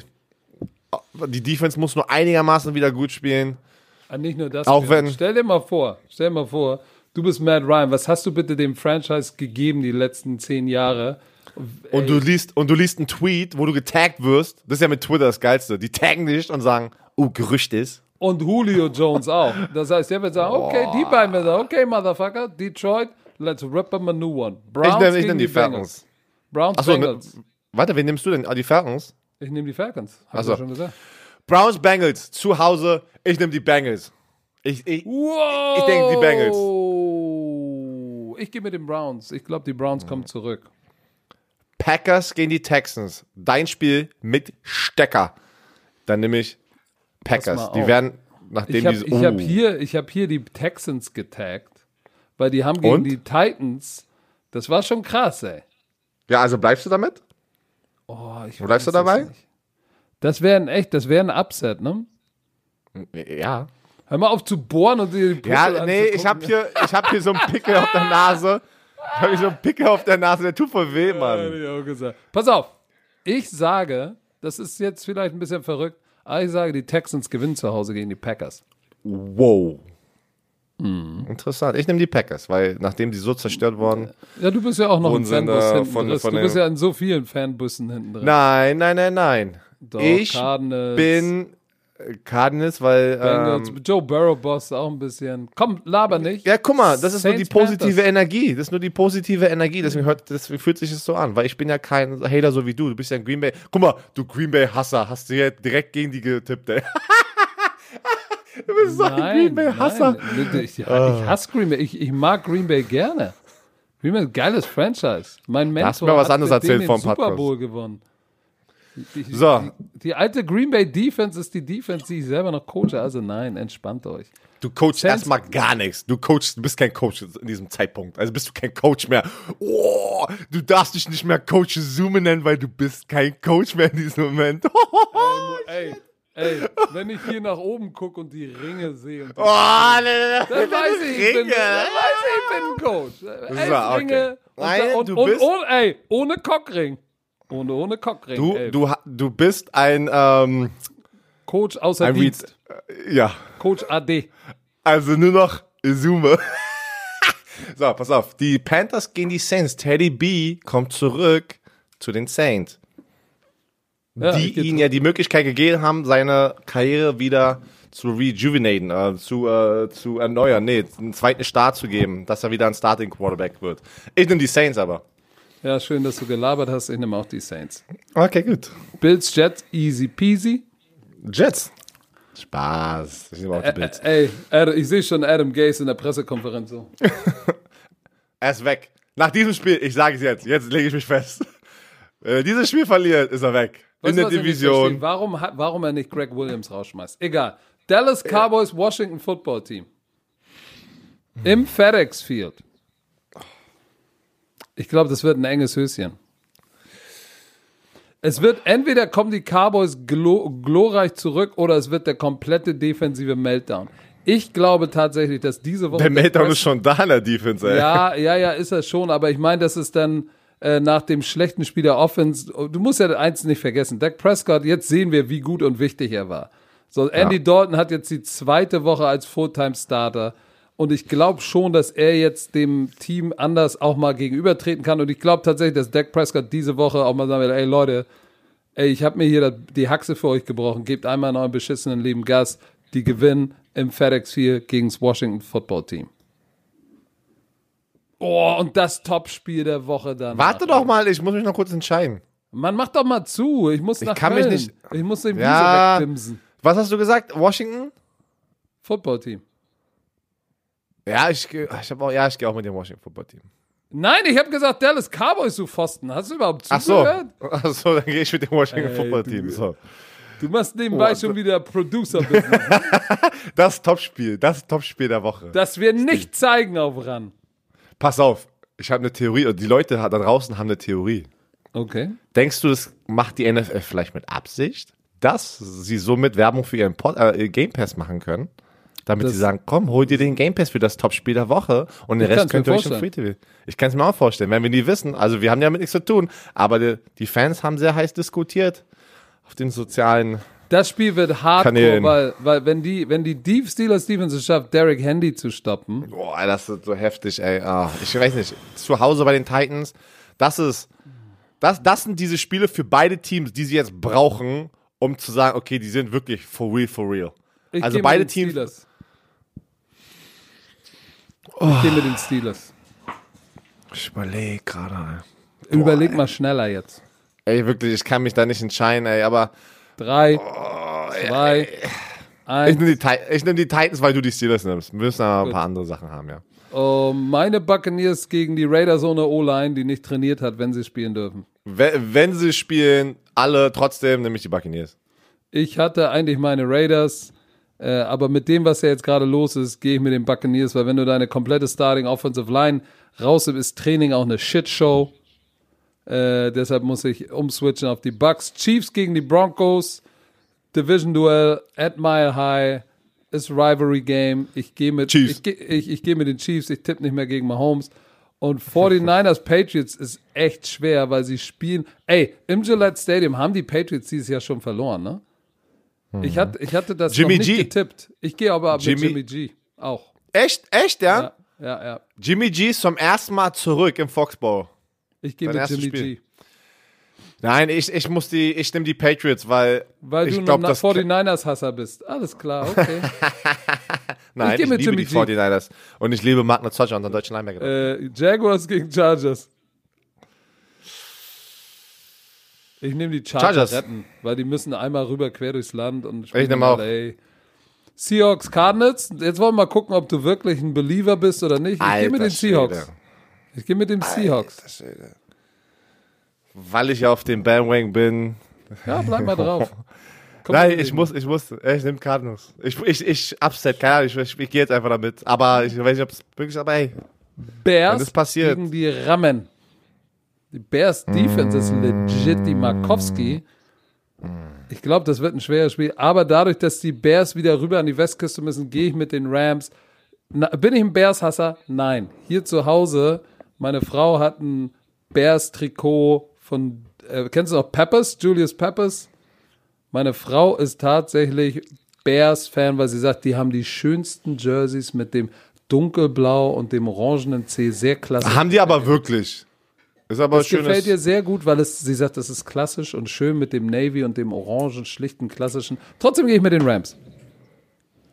Die Defense muss nur einigermaßen wieder gut spielen. Ah, nicht nur das. Auch wenn- Stell dir mal vor, stell dir mal vor, du bist Matt Ryan. Was hast du bitte dem Franchise gegeben die letzten zehn Jahre? Und du liest und du liest einen Tweet, wo du getaggt wirst. Das ist ja mit Twitter das Geilste. Die taggen dich und sagen, oh, Gerücht ist. Und Julio Jones auch. Das heißt, der wird sagen, okay, die beiden werden sagen, okay, Motherfucker, Detroit, let's rip them a new one. Browns Ich nehme nehm die Falcons. Browns Achso, ne, Bengals. warte, wen nimmst du denn? Ah, die Falcons? Ich nehme die Falcons. So. ich schon gesagt. Browns, Bengals, zu Hause. Ich nehme die Bengals. Ich, ich, Wow. Ich denke, die Bengals. Ich gehe mit den Browns. Ich glaube, die Browns kommen zurück. Packers gegen die Texans. Dein Spiel mit Stecker. Dann nehme ich Packers. Die werden, nachdem Ich habe diese. ich hab oh. hier, ich hab hier die Texans getaggt, weil die haben gegen Und? die Titans. Das war schon krass, ey. Ja, also bleibst du damit? Oh, ich Bleibst du dabei? nicht. Das wäre ein echt, das wäre ein Upset, ne? Ja. Hör mal auf zu bohren und die Brüste Ja, nee, ich habe hier, ich hab hier so einen Pickel auf der Nase. Ich habe hier so einen Pickel auf der Nase, der tut voll weh, Mann. ich auch gesagt. Pass auf. Ich sage, das ist jetzt vielleicht ein bisschen verrückt, aber ich sage, die Texans gewinnen zu Hause gegen die Packers. Wow. Interessant. Ich nehme die Packers, weil nachdem die so zerstört wurden. Ja, du bist ja auch noch Wurden ein sie in Fanbus hinten von- drin. von Du bist ja in so vielen Fanbussen hinten drin. Nein, nein, nein, nein. Doch, ich Cardinals, bin Cardinals, weil. Bengals, Ähm, Joe Burrow Boss auch ein bisschen. Komm, laber nicht. ja, guck mal, das ist nur die Saints, positive Panthers. Energie. Das ist nur die positive Energie. Deswegen, hört, deswegen fühlt sich das so an, weil ich bin ja kein Hater so wie du. Du bist ja ein Green Bay. Guck mal, du Green Bay Hasser, hast du ja direkt gegen die getippt, ey. du bist so ein Green Bay Hasser. nein. Ich, ich hasse Green Bay. Ich, ich mag Green Bay gerne. Green Bay ist ein geiles Franchise. Mein Mentor hast du mir was hat anderes denen erzählt vom Super Podcast. Bowl gewonnen. Die, So. die, die alte Green Bay Defense ist die Defense, die ich selber noch coache. Also nein, entspannt euch. Du coachst erstmal gar nichts. Du coachst, du bist kein Coach in diesem Zeitpunkt. Also bist du kein Coach mehr. Oh, du darfst dich nicht mehr Coach Zoom nennen, weil du bist kein Coach mehr in diesem Moment. Ey, ey, wenn ich hier nach oben gucke und die Ringe sehe, und Oh, ne, dann weiß ich, ich bin, Ringe. dann weiß ich, ich bin ein Coach. Elf So, okay. Ringe und, Nein, und, du und, bist- und, ey, ohne Cockring. Ohne, ohne Cockring. Du, du, du bist ein, ähm, Coach außer ein Dienst. Reed, ja, Coach AD. also nur noch Zoome. so, pass auf. Die Panthers gegen die Saints. Teddy B kommt zurück zu den Saints. Ja, die ihm ja die Möglichkeit gegeben haben, seine Karriere wieder zu rejuvenaten, äh, zu, äh, zu erneuern, nee, einen zweiten Start zu geben, dass er wieder ein Starting Quarterback wird. Ich nehme die Saints aber. Ja, schön, dass du gelabert hast. Ich nehme auch die Saints. Okay, gut. Bills, Jets, easy peasy. Jets. Spaß. Ich nehme auch die Ä Bills. ey, Adam, ich sehe schon Adam Gase in der Pressekonferenz so. Er ist weg. Nach diesem Spiel, ich sage es jetzt, jetzt lege ich mich fest. Wenn er dieses Spiel verliert, ist er weg. Weißt in du, der Division. Warum, warum er nicht Greg Williams rausschmeißt? Egal. Dallas Cowboys, Washington Football Team. Im FedEx Field. Ich glaube, das wird ein enges Höschen. Es wird entweder kommen die Cowboys glo glorreich zurück oder es wird der komplette defensive Meltdown. Ich glaube tatsächlich, dass diese Woche Der Meltdown ist schon da in der Defense, ey. ja, ja, ja, ist er schon, aber ich meine, das ist dann äh, nach dem schlechten Spiel der Offense, du musst ja eins nicht vergessen, Dak Prescott, jetzt sehen wir, wie gut und wichtig er war. So, Andy Dalton hat jetzt die zweite Woche als Fulltime-Starter und ich glaube schon, dass er jetzt dem Team anders auch mal gegenübertreten kann und ich glaube tatsächlich, dass Dak Prescott diese Woche auch mal sagen wird, ey Leute, ey, ich habe mir hier die Haxe für euch gebrochen, gebt einmal in eurem beschissenen Leben Gas, die gewinnen im FedEx Field gegen das Washington Football Team. Oh, und das Topspiel der Woche dann. Warte doch mal, ich muss mich noch kurz entscheiden. Man, mach doch mal zu. Ich muss nach kann mich Köln. nicht- Ich muss den Wiese Ja. wegbimsen. Was hast du gesagt? Washington? Football-Team. Ja, ich, ich habe auch, ja, ich gehe auch mit dem Washington Football Team. Nein, ich habe gesagt, Dallas Cowboys, du Pfosten. Hast du überhaupt Ach so. zugehört? Ach so, dann gehe ich mit dem Washington Ey, Football Team. So. Du machst nebenbei Oh, schon wieder Producer-Business. Das Topspiel, das Topspiel der Woche. das wir nicht zeigen auf RAN. Pass auf, ich habe eine Theorie, und die Leute da draußen haben eine Theorie. Okay. Denkst du, das macht die NFL vielleicht mit Absicht, dass sie somit Werbung für ihren Pod, äh, Game Pass machen können? Damit Das- sie sagen, komm, hol dir den Game Pass für das Topspiel der Woche und den Rest könnt ihr euch im Free. TV. Ich kann es mir auch vorstellen, wenn wir nie wissen. Also wir haben ja mit nichts zu tun, aber die, die Fans haben sehr heiß diskutiert auf den sozialen. Das Spiel wird hardcore, Kanälen. weil, weil wenn die, wenn die Deep Steelers Defense es schafft, Derek Handy zu stoppen, Boah, das ist so heftig, ey. Ah, ich weiß nicht. Zu Hause bei den Titans, das ist. Das, das sind diese Spiele für beide Teams, die sie jetzt brauchen, um zu sagen, okay, die sind wirklich for real, for real. ich Also beide Teams- Steelers. Ich gehe mit den Steelers. Ich überlege gerade. Überleg mal schneller jetzt. Ey, wirklich, ich kann mich da nicht entscheiden, ey, aber Drei, zwei, ich eins. nehme die, ich nehm die Titans, weil du die Steelers nimmst. Wir müssen aber ein paar andere Sachen haben, ja. Oh, meine Buccaneers gegen die Raiders ohne O-Line, die nicht trainiert hat, wenn sie spielen dürfen. Wenn, wenn sie spielen, alle trotzdem, nämlich die Buccaneers. Ich hatte eigentlich meine Raiders, äh, aber mit dem, was ja jetzt gerade los ist, gehe ich mit den Buccaneers, weil wenn du deine komplette Starting Offensive Line raus ist Training auch eine Shitshow. Äh, deshalb muss ich umswitchen auf die Bucks. Chiefs gegen die Broncos. Division Duell at Mile High. Ist Rivalry Game. Ich gehe mit, Chiefs. ich, ich, ich gehe mit den Chiefs. Ich tippe nicht mehr gegen Mahomes. Und 49ers Patriots ist echt schwer, weil sie spielen. Ey, im Gillette Stadium haben die Patriots dieses Jahr schon verloren, ne? Ich, hatte, ich hatte das Jimmy noch nicht G. getippt. Ich gehe aber mit Jimmy- Jimmy G. Auch. Echt? Echt, ja? Ja, ja, ja. Jimmy G ist zum ersten Mal zurück im Foxball. Ich gehe mit Jimmy Spiel. G. Nein, ich, ich muss die, ich nehme die Patriots, weil, Weil ich du glaube, ein das 49ers-Hasser bist. Alles klar, okay. Nein, Ich ich, liebe Jimmy die G. 49ers. Und ich liebe Magna Zocha, unseren deutschen Linebacker. äh, Jaguars gegen Chargers. Ich nehme die Chargers, Chargers. retten, weil die müssen einmal rüber quer durchs Land und Ich nehm in auch. LA. Seahawks Cardinals. Jetzt wollen wir mal gucken, ob du wirklich ein Believer bist oder nicht. Ich gehe mit den Seahawks. Schwede. Ich gehe mit den Seahawks. Schwede. Weil ich auf dem Bandwagon bin. Ja, bleib mal drauf. Komm Nein, ich dem. muss, ich muss, ich nehme Cardinals. Ich, ich, ich, upset, keine Ahnung, ich, ich, ich gehe jetzt einfach damit. Aber ich weiß nicht, ob es wirklich, aber ey, Bears das passiert. gegen die Rammen. Die Bears Defense ist legit die Markowski. Ich glaube, das wird ein schweres Spiel. Aber dadurch, dass die Bears wieder rüber an die Westküste müssen, gehe ich mit den Rams. Na, bin ich ein Bears-Hasser? Nein. Hier zu Hause, meine Frau hat ein Bears-Trikot von, äh, kennst du noch Peppers? Julius Peppers? Meine Frau ist tatsächlich Bears-Fan, weil sie sagt, die haben die schönsten Jerseys mit dem dunkelblau und dem orangenen C. Sehr klasse. haben die aber wirklich. Ist aber Das schön. gefällt ihr sehr gut, weil es, sie sagt, das ist klassisch und schön mit dem Navy und dem orangen, schlichten, klassischen. Trotzdem gehe ich mit den Rams.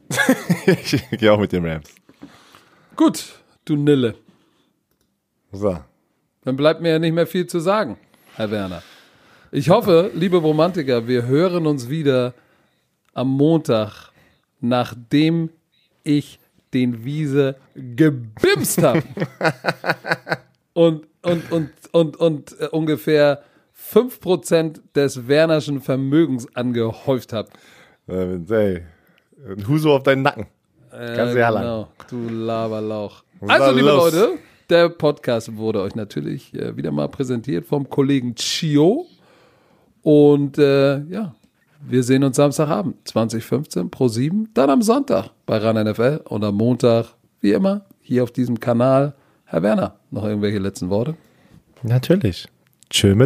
ich gehe auch mit den Rams. Gut, du Nille. So. Dann bleibt mir ja nicht mehr viel zu sagen, Herr Werner. Ich hoffe, liebe Romantiker, wir hören uns wieder am Montag, nachdem ich den Wiese gebimst habe und, und, und, und, und äh, ungefähr 5% des Wernerschen Vermögens angehäuft habe. Äh, ey, ein Huso auf deinen Nacken. Ganz Ja, herlang. genau, du Laberlauch. Was Also, liebe los? Leute, der Podcast wurde euch natürlich äh, wieder mal präsentiert vom Kollegen Chio. Und äh, ja, wir sehen uns Samstagabend, 2015 pro 7, dann am Sonntag bei RAN NFL und am Montag, wie immer, hier auf diesem Kanal. Herr Werner, noch irgendwelche letzten Worte? Natürlich. Tschö.